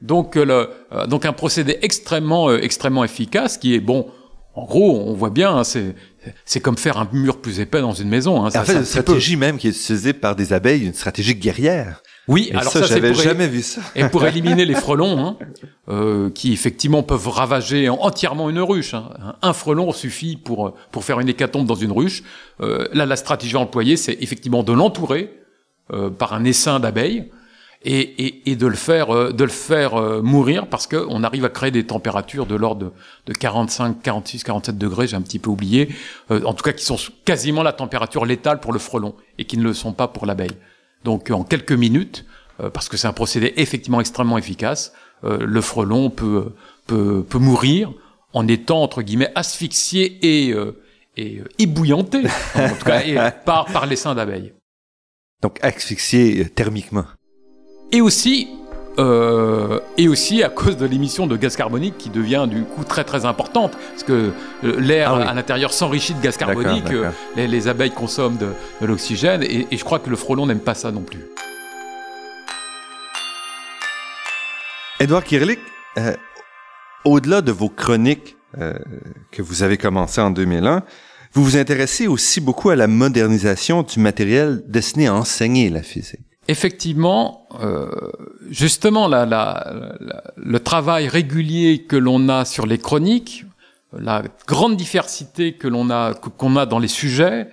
Donc, euh, le, euh, donc un procédé extrêmement, euh, extrêmement efficace qui est bon. En gros, on voit bien, hein, c'est c'est comme faire un mur plus épais dans une maison. Hein, ça- en fait, ça une peu. stratégie même qui est utilisée par des abeilles, une stratégie guerrière. Oui, Et alors ça, ça, j'avais jamais vu ça. et pour éliminer les frelons, hein, euh, qui effectivement peuvent ravager entièrement une ruche. hein. Un frelon suffit pour pour faire une hécatombe dans une ruche. Euh, là, la stratégie employée, c'est effectivement de l'entourer euh, par un essaim d'abeilles et, et, et de le faire euh, de le faire euh, mourir parce que on arrive à créer des températures de l'ordre de, de 45, 46, 47 degrés. J'ai un petit peu oublié. Euh, en tout cas, qui sont quasiment la température létale pour le frelon et qui ne le sont pas pour l'abeille. Donc en quelques minutes, euh, parce que c'est un procédé effectivement extrêmement efficace, euh, le frelon peut, peut, peut mourir en étant entre guillemets asphyxié et, euh, et euh, ébouillanté, en tout cas et par, par l'essaim d'abeilles. Donc asphyxié thermiquement. Et aussi, euh, et aussi à cause de l'émission de gaz carbonique qui devient du coup très très importante, parce que euh, l'air Ah oui. à l'intérieur s'enrichit de gaz carbonique, euh, les, les abeilles consomment de, de l'oxygène, et, et je crois que le frelon n'aime pas ça non plus. Edouard Kirlik, euh, au-delà de vos chroniques euh, que vous avez commencées en 2001, vous vous intéressez aussi beaucoup à la modernisation du matériel destiné à enseigner la physique. Effectivement, euh, justement, la, la- le travail régulier que l'on a sur les chroniques, la grande diversité que l'on a qu'on a dans les sujets,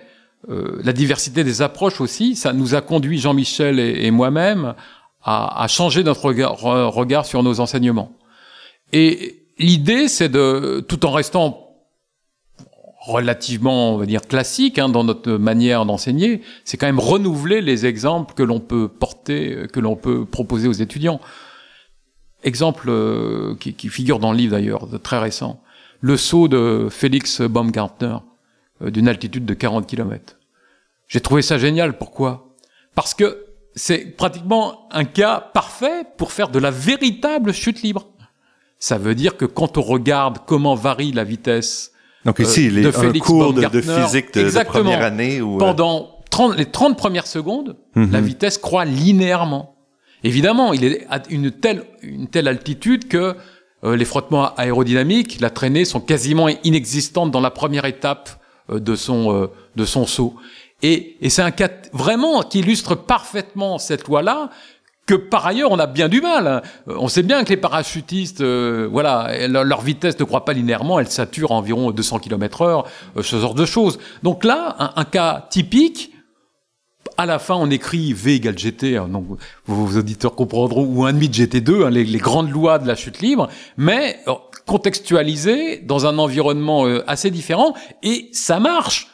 euh, la diversité des approches aussi, ça nous a conduit Jean-Michel et, et moi-même à, à changer notre regard, re- regard sur nos enseignements. Et l'idée, c'est de, tout en restant relativement, on va dire, classique hein, dans notre manière d'enseigner, c'est quand même renouveler les exemples que l'on peut porter, euh, que l'on peut proposer aux étudiants. Exemple euh, qui, qui figure dans le livre d'ailleurs, très récent, le saut de Félix Baumgartner euh, d'une altitude de 40 km. J'ai trouvé ça génial. Pourquoi? Parce que c'est pratiquement un cas parfait pour faire de la véritable chute libre. Ça veut dire que quand on regarde comment varie la vitesse Donc Euh, ici, les, de un cours de, physique de, de première année ou euh, pendant 30, les 30 premières secondes, Mhm. la vitesse croît linéairement. Évidemment, il est à une telle, une telle altitude que euh, les frottements aérodynamiques, la traînée sont quasiment inexistantes dans la première étape euh, de son euh, de son saut. Et, et c'est un cas vraiment qui illustre parfaitement cette loi-là que par ailleurs on a bien du mal. Euh, On sait bien que les parachutistes, euh, voilà, leur, vitesse ne croît pas linéairement, elle sature à environ 200 km/h, euh, ce genre de choses. Donc là, un, un cas typique. À la fin, on écrit V égale GT, hein, donc vos, auditeurs comprendront, ou 1,5 de GT2, hein, les, les grandes lois de la chute libre, mais euh, contextualisé dans un environnement euh, assez différent, et ça marche.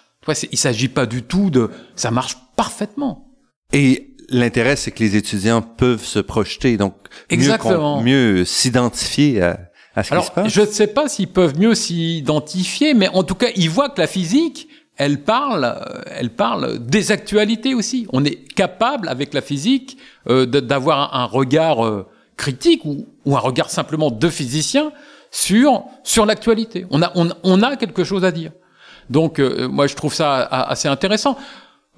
Il s'agit pas du tout de... Ça marche parfaitement. Et l'intérêt, c'est que les étudiants peuvent se projeter, donc mieux, Exactement. con- mieux s'identifier à, à ce qui Alors, se passe. je ne sais pas s'ils peuvent mieux s'identifier, mais en tout cas, ils voient que la physique, elle parle, euh, elle parle des actualités aussi. On est capable, avec la physique, euh, d'avoir un, un regard euh, critique ou, ou un regard simplement de physicien sur sur l'actualité. On a on, on a quelque chose à dire. Donc, euh, moi, je trouve ça assez intéressant.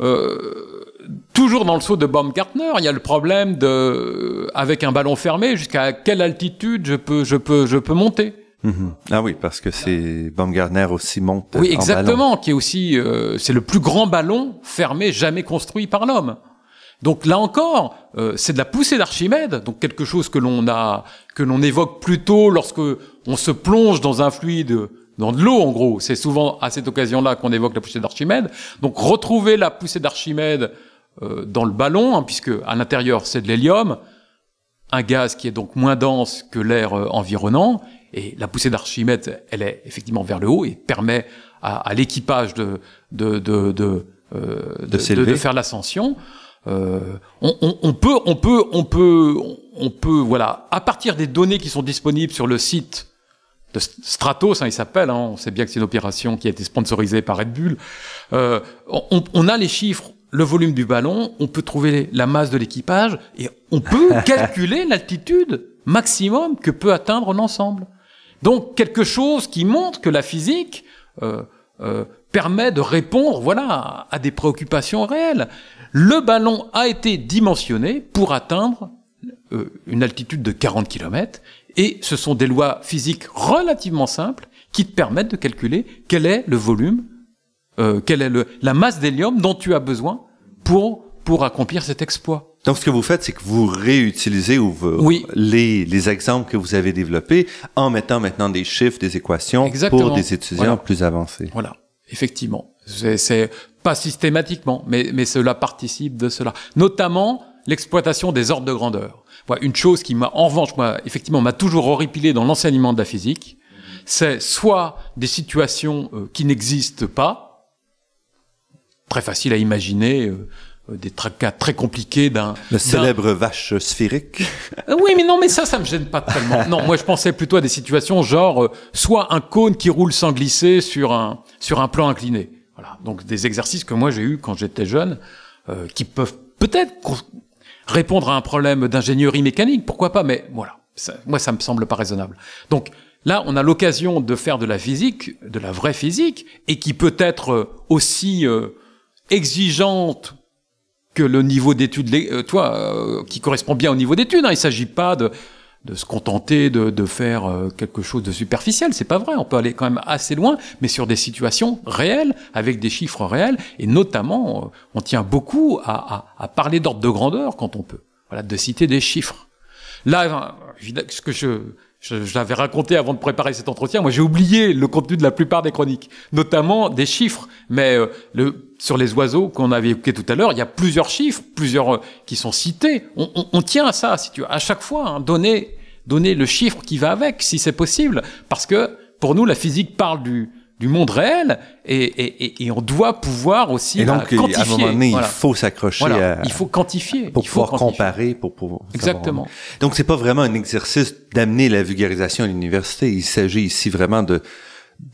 Euh, toujours dans le saut de Baumgartner, il y a le problème de, avec un ballon fermé, jusqu'à quelle altitude je peux, je peux, je peux monter. Mhm. Ah oui, parce que c'est Baumgartner aussi monte. Oui, en exactement, qui est aussi, euh, c'est le plus grand ballon fermé jamais construit par l'homme. Donc là encore, euh, c'est de la poussée d'Archimède, donc quelque chose que l'on a, que l'on évoque plutôt lorsque on se plonge dans un fluide, dans de l'eau en gros. C'est souvent à cette occasion-là qu'on évoque la poussée d'Archimède. Donc retrouver la poussée d'Archimède euh, dans le ballon, hein, puisque à l'intérieur c'est de l'hélium, un gaz qui est donc moins dense que l'air euh, environnant, et la poussée d'Archimède, elle est effectivement vers le haut et permet à, à l'équipage de de de de, euh, de, de, de faire l'ascension. Euh, on, on, on, peut, on peut, on peut, on peut, voilà, à partir des données qui sont disponibles sur le site de Stratos, hein, il s'appelle, hein, on sait bien que c'est une opération qui a été sponsorisée par Red Bull. Euh, on, on, a les chiffres, le volume du ballon, on peut trouver la masse de l'équipage et on peut calculer l'altitude maximum que peut atteindre l'ensemble. Donc quelque chose qui montre que la physique euh, euh, permet de répondre, voilà, à des préoccupations réelles. Le ballon a été dimensionné pour atteindre euh, une altitude de 40 km et ce sont des lois physiques relativement simples qui te permettent de calculer quel est le volume, euh, quelle est le, la masse d'hélium dont tu as besoin pour, pour accomplir cet exploit. Donc, ce que vous faites, c'est que vous réutilisez ou vous, oui. les, les exemples que vous avez développés en mettant maintenant des chiffres, des équations Exactement. pour des étudiants voilà. plus avancés. Voilà, effectivement. C'est pas systématiquement, mais, mais cela participe de cela. Notamment l'exploitation des ordres de grandeur. Une chose qui m'a, en revanche, moi, effectivement, m'a toujours horripilé dans l'enseignement de la physique, c'est soit des situations euh, qui n'existent pas, très facile à imaginer, euh, des cas très compliqués d'un... Le célèbre vache sphérique. Euh, oui, mais non, mais ça, ça me gêne pas tellement. Non, moi, je pensais plutôt à des situations genre, euh, soit un cône qui roule sans glisser sur un, sur un plan incliné. Voilà. Donc, des exercices que moi, j'ai eu quand j'étais jeune, euh, qui peuvent peut-être répondre à un problème d'ingénierie mécanique, pourquoi pas, mais voilà. Moi, ça me semble pas raisonnable. Donc, là, on a l'occasion de faire de la physique, de la vraie physique, et qui peut être aussi euh, exigeante que le niveau d'études, euh, toi, euh, qui correspond bien au niveau d'études. Hein. Il s'agit pas de, de se contenter de, de faire euh, quelque chose de superficiel. C'est pas vrai. On peut aller quand même assez loin, mais sur des situations réelles, avec des chiffres réels, et notamment, euh, on tient beaucoup à, à, parler d'ordre de grandeur quand on peut. Voilà, de citer des chiffres. Là, ce que je je, je l'avais raconté avant de préparer cet entretien. Moi, j'ai oublié le contenu de la plupart des chroniques, notamment des chiffres. Mais euh, le, sur les oiseaux qu'on avait évoqué tout à l'heure, il y a plusieurs chiffres, plusieurs euh, qui sont cités. On, on, on, tient à ça, si tu veux, à chaque fois, hein, donner, donner le chiffre qui va avec, si c'est possible, parce que pour nous, la physique parle du, du monde réel et, et, et, on doit pouvoir aussi et donc, quantifier. à un moment donné, voilà. il faut s'accrocher voilà. à... Il faut quantifier. Pour il pouvoir quantifier. comparer, pour pouvoir... Exactement. Savoir. Donc, c'est pas vraiment un exercice d'amener la vulgarisation à l'université. Il s'agit ici vraiment de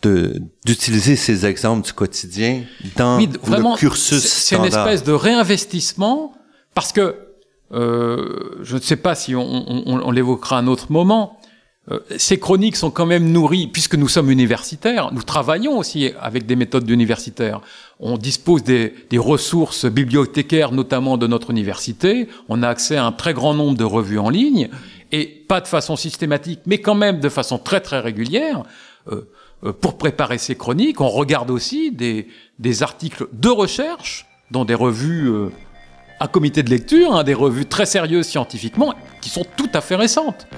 de d'utiliser ces exemples du quotidien dans oui, vraiment, le cursus C'est une espèce de réinvestissement parce que euh, je ne sais pas si on, on, on l'évoquera à un autre moment, ces chroniques sont quand même nourries, puisque nous sommes universitaires, nous travaillons aussi avec des méthodes d'universitaires. On dispose des, des, ressources bibliothécaires, notamment de notre université. On a accès à un très grand nombre de revues en ligne, et pas de façon systématique, mais quand même de façon très très régulière. Euh, pour préparer ces chroniques, on regarde aussi des, des articles de recherche dans des revues euh, à comité de lecture, hein, des revues très sérieuses scientifiquement, qui sont tout à fait récentes, euh,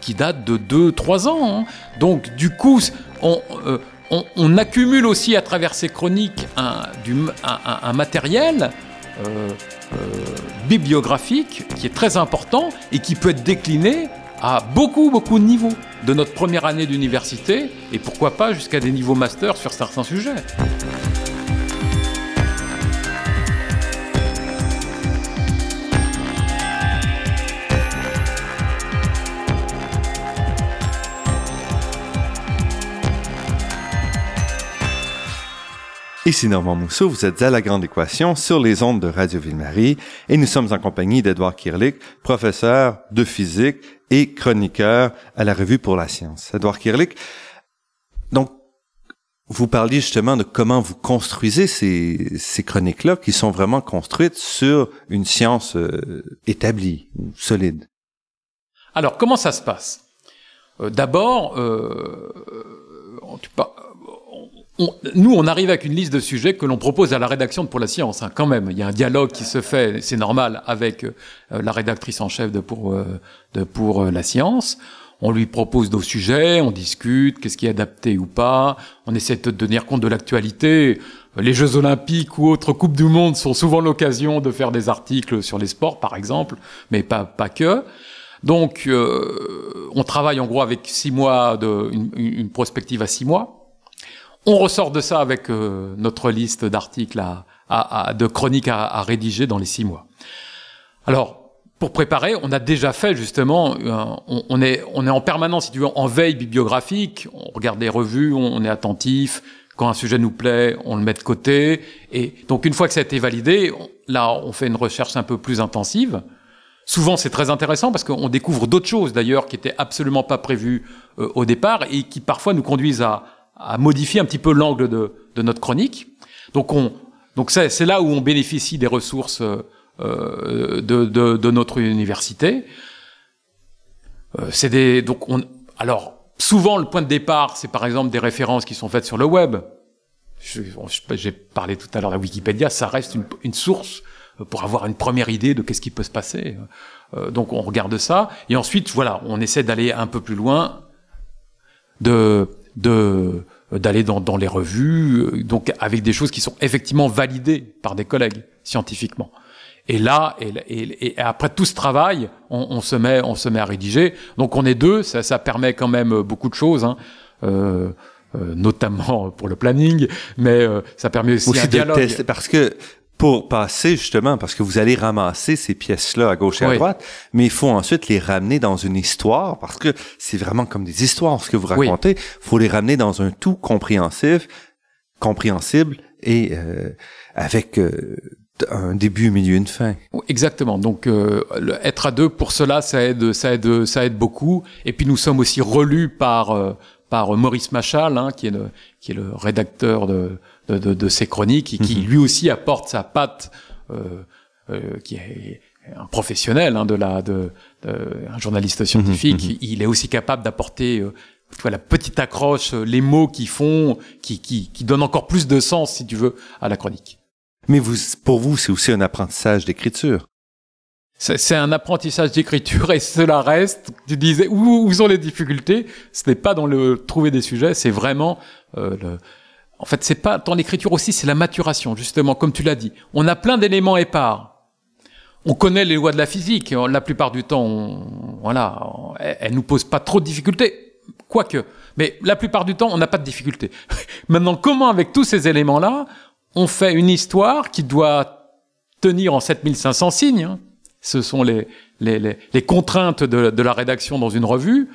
qui datent de 2-3 ans. Hein. Donc du coup, on, euh, on, accumule aussi à travers ces chroniques un, du, un matériel euh, bibliographique qui est très important et qui peut être décliné à beaucoup, beaucoup de niveaux, de notre première année d'université, et pourquoi pas jusqu'à des niveaux master sur certains sujets. Ici Normand Mousseau, vous êtes à La Grande Équation sur les ondes de Radio Ville-Marie et nous sommes en compagnie d'Edouard Kirlick, professeur de physique et chroniqueur à la Revue pour la Science. Edouard Kirlick, donc, vous parliez justement de comment vous construisez ces, chroniques-là qui sont vraiment construites sur une science euh, établie, solide. Alors, comment ça se passe? Euh, D'abord, euh, nous, on arrive avec une liste de sujets que l'on propose à la rédaction de Pour la Science, hein, quand même. Il y a un dialogue qui se fait, c'est normal, avec euh, la rédactrice en chef de Pour, euh, de pour la Science. On lui propose nos sujets, on discute, qu'est-ce qui est adapté ou pas. On essaie de tenir compte de l'actualité. Les Jeux Olympiques ou autres Coupes du Monde sont souvent l'occasion de faire des articles sur les sports, par exemple, mais pas, pas que. Donc, euh, on travaille en gros avec six mois de une, une prospective à six mois. On ressort de ça avec euh, notre liste d'articles à, de chroniques à, rédiger dans les six mois. Alors, pour préparer, on a déjà fait justement, euh, on, est, on est en permanence, si tu veux, en veille bibliographique. On regarde des revues, on est attentif. Quand un sujet nous plaît, on le met de côté. Et donc, une fois que ça a été validé, là, on fait une recherche un peu plus intensive. Souvent, c'est très intéressant parce qu'on découvre d'autres choses d'ailleurs qui étaient absolument pas prévues euh, au départ et qui parfois nous conduisent à, à modifier un petit peu l'angle de, de, notre chronique. Donc, on, donc c'est là où on bénéficie des ressources euh, de, de, de, notre université. Euh, c'est des donc on alors souvent le point de départ, c'est par exemple des références qui sont faites sur le web. J'ai parlé tout à l'heure de la Wikipédia, ça reste une, une source pour avoir une première idée de qu'est-ce qui peut se passer. Euh, donc on regarde ça et ensuite voilà, on essaie d'aller un peu plus loin, de de d'aller dans, dans les revues, euh, donc avec des choses qui sont effectivement validées par des collègues scientifiquement. Et là, et, et, et après tout ce travail, on, on, se met, on se met à rédiger. Donc on est deux, ça, ça permet quand même beaucoup de choses, hein. euh, euh, notamment pour le planning, mais euh, ça permet aussi, aussi un dialogue. parce que pour passer justement, parce que vous allez ramasser ces pièces-là à gauche et à droite, mais il faut ensuite les ramener dans une histoire, parce que c'est vraiment comme des histoires ce que vous racontez. Il faut les ramener dans un tout compréhensif, compréhensible et euh, avec euh, un début, un milieu, une fin. Exactement. Donc euh, le- être à deux pour cela, ça aide, ça aide, ça aide beaucoup. Et puis nous sommes aussi relus par euh, par Maurice Machal, hein, qui est le qui est le rédacteur de de, de, de ces chroniques et qui Mhm. lui aussi apporte sa patte, euh, euh, qui est un professionnel hein, de la de, un journaliste scientifique. Mhm, Il est aussi capable d'apporter euh, tu vois, la petite accroche, les mots qui font, qui, qui, qui donnent encore plus de sens, si tu veux, à la chronique. Mais vous, pour vous, c'est aussi un apprentissage d'écriture. C'est c'est un apprentissage d'écriture et cela reste. Tu disais où, où sont les difficultés? Ce n'est pas dans le trouver des sujets, c'est vraiment euh, le. En fait, c'est pas tant l'écriture aussi, c'est la maturation justement, comme tu l'as dit. On a plein d'éléments épars. On connaît les lois de la physique. La plupart du temps, on, voilà, elles, elles nous posent pas trop de difficultés, quoique. Mais la plupart du temps, on n'a pas de difficultés. Maintenant, comment avec tous ces éléments-là, on fait une histoire qui doit tenir en 7500 signes hein? Ce sont les, les, les, les contraintes de, de la rédaction dans une revue.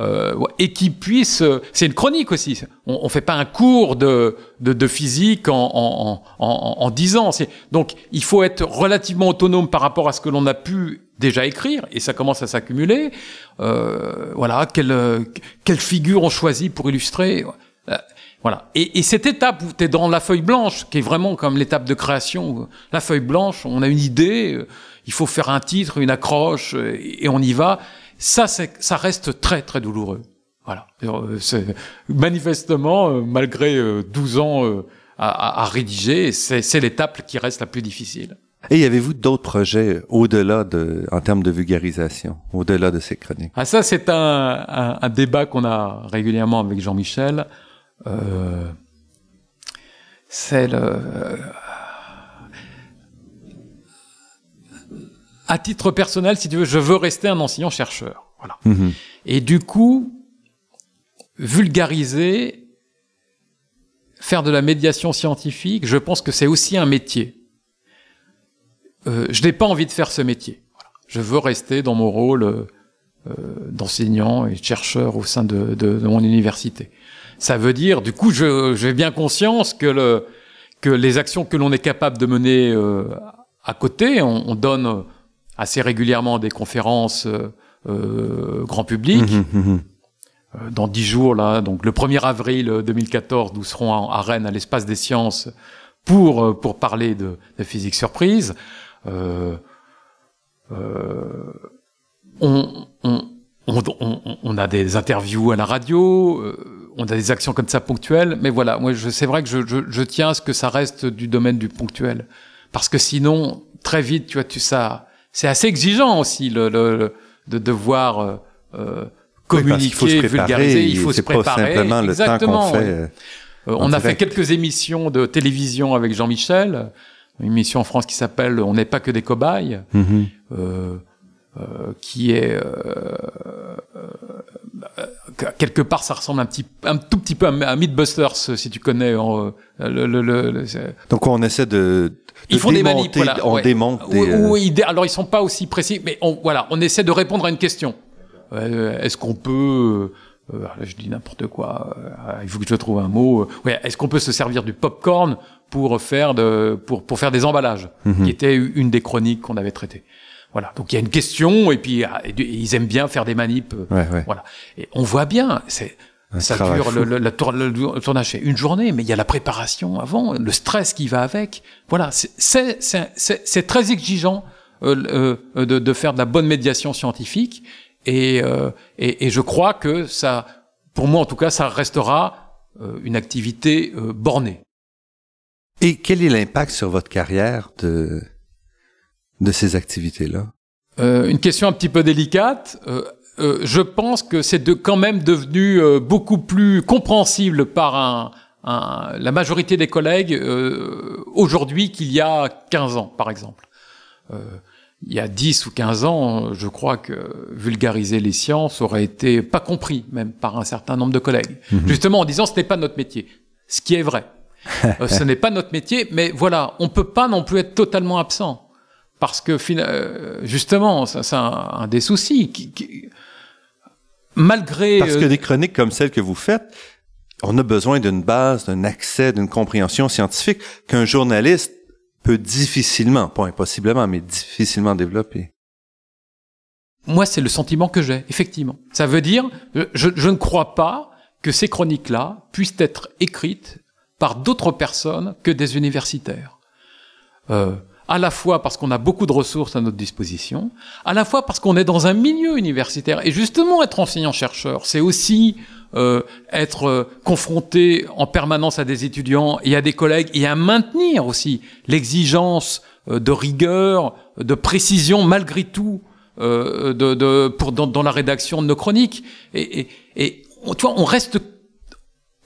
Euh, et qui puisse, euh, c'est une chronique aussi. On, on fait pas un cours de, de, de physique en, en, en, en, en 10 ans. Donc, il faut être relativement autonome par rapport à ce que l'on a pu déjà écrire, et ça commence à s'accumuler. Euh, voilà, quelle, quelle figure on choisit pour illustrer. Euh, Voilà. Et, et cette étape où tu es dans la feuille blanche, qui est vraiment comme l'étape de création, la feuille blanche, on a une idée, euh, il faut faire un titre, une accroche, et on y va. Ça, ça reste très, très douloureux. Voilà. Euh, Manifestement, euh, malgré euh, 12 ans euh, à, à- à rédiger, c'est l'étape qui reste la plus difficile. Et y avez-vous d'autres projets au-delà de, en termes de vulgarisation, au-delà de ces chroniques? Ah, ça, c'est un, un, un débat qu'on a régulièrement avec Jean-Michel. Euh, c'est le. À titre personnel, si tu veux, je veux rester un enseignant-chercheur. Voilà. Mhm. Et du coup, vulgariser, faire de la médiation scientifique, je pense que c'est aussi un métier. Euh, je n'ai pas envie de faire ce métier. Voilà. Je veux rester dans mon rôle euh, euh, d'enseignant et de chercheur au sein de, de- de mon université. Ça veut dire, du coup, je- j'ai bien conscience que, le, que les actions que l'on est capable de mener euh, à côté, on, on donne assez régulièrement des conférences euh, euh, grand public. Mhm, mhm. Euh, dans dix jours, là, donc le 1er avril euh, 2014, nous serons à, Rennes, à l'espace des sciences, pour, euh, pour parler de, de physique surprise. Euh, euh, on, on, on, on- on a des interviews à la radio, euh, on a des actions comme ça ponctuelles, mais voilà, moi, c'est vrai que je, je, je, tiens à ce que ça reste du domaine du ponctuel, parce que sinon, très vite, tu vois, tu ça, c'est assez exigeant aussi le, le de devoir euh, euh communiquer, oui, vulgariser, il faut se préparer. Pas simplement Exactement. Le temps fait, euh, on a fait quelques émissions de télévision avec Jean-Michel, une émission en France qui s'appelle On n'est pas que des cobayes. Mm -hmm. euh, qui est euh, quelque part ça ressemble un petit un tout petit peu à, Mythbusters si tu connais en, le, le, le, donc on essaie de, de ils font des manips voilà, on ouais. démonte des, alors ils sont pas aussi précis mais on, voilà on essaie de répondre à une question euh, est-ce qu'on peut euh, je dis n'importe quoi euh, il faut que je trouve un mot ouais est-ce qu'on peut se servir du popcorn pour faire de pour pour faire des emballages mm -hmm. qui était une des chroniques qu'on avait traitées voilà. Donc il y a une question et puis et ils aiment bien faire des manips. Ouais, ouais. Voilà. Et on voit bien, c'est ça dure le, le, le, tour, le, tournage c'est une journée, mais il y a la préparation avant, le stress qui va avec. Voilà, c'est très exigeant euh, euh, de, de, faire de la bonne médiation scientifique et, euh, et, et je crois que ça, pour moi en tout cas, ça restera euh, une activité euh, bornée. Et quel est l'impact sur votre carrière de de ces activités-là? Euh, Une question un petit peu délicate. Euh, euh, je pense que c'est de, quand même devenu euh, beaucoup plus compréhensible par un, un, la majorité des collègues euh, aujourd'hui qu'il y a 15 ans, par exemple. Euh, il y a 10 ou 15 ans, je crois que vulgariser les sciences aurait été pas compris, même par un certain nombre de collègues. Mhm. Mmh. Justement en disant ce n'est pas notre métier. Ce qui est vrai. ce n'est pas notre métier, mais voilà, on peut pas non plus être totalement absent parce que justement, ça, c'est un, un, des soucis. Qui, qui, malgré parce que des chroniques comme celles que vous faites, on a besoin d'une base, d'un accès, d'une compréhension scientifique qu'un journaliste peut difficilement, pas impossiblement, mais difficilement développer. Moi, c'est le sentiment que j'ai, effectivement. Ça veut dire, je, je ne crois pas que ces chroniques-là puissent être écrites par d'autres personnes que des universitaires. Euh, à la fois parce qu'on a beaucoup de ressources à notre disposition, à la fois parce qu'on est dans un milieu universitaire. Et justement, être enseignant-chercheur, c'est aussi euh, être euh, confronté en permanence à des étudiants et à des collègues, et à maintenir aussi l'exigence euh, de rigueur, de précision malgré tout euh, de, de, pour, dans, dans, la rédaction de nos chroniques. Et, et, et on, tu vois, on reste,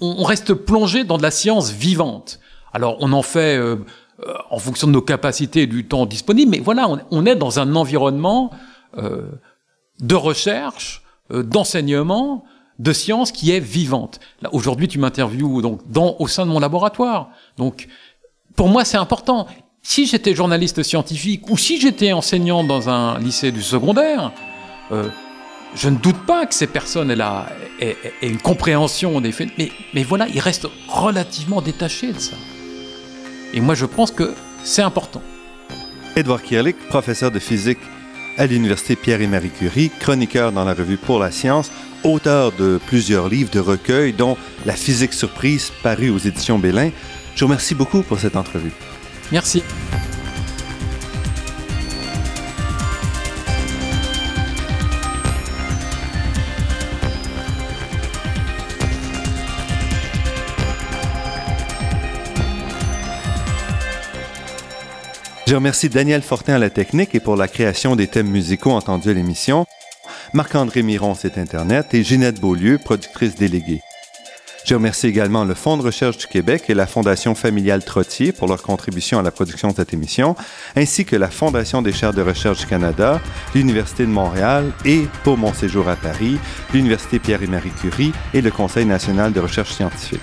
on reste plongé dans de la science vivante. Alors, on en fait euh, en fonction de nos capacités et du temps disponible, mais voilà, on, est dans un environnement euh, de recherche, euh, d'enseignement, de science qui est vivante. Là, aujourd'hui, tu m'interviews donc dans au sein de mon laboratoire. Donc, pour moi, c'est important. Si j'étais journaliste scientifique ou si j'étais enseignant dans un lycée du secondaire, euh, je ne doute pas que ces personnes aient, la, aient une compréhension des faits, mais, mais voilà, ils restent relativement détachés de ça. Et moi, je pense que c'est important. Edouard Kierlich, professeur de physique à l'Université Pierre et Marie Curie, chroniqueur dans la revue Pour la science, auteur de plusieurs livres de recueil, dont La physique surprise, paru aux éditions Bélin. Je vous remercie beaucoup pour cette entrevue. Merci. Je remercie Daniel Fortin à la technique et pour la création des thèmes musicaux entendus à l'émission, Marc-André Miron, site Internet, et Ginette Beaulieu, productrice déléguée. Je remercie également le Fonds de recherche du Québec et la Fondation familiale Trottier pour leur contribution à la production de cette émission, ainsi que la Fondation des chaires de recherche du Canada, l'Université de Montréal et, pour mon séjour à Paris, l'Université Pierre et Marie Curie et le Conseil national de recherche scientifique.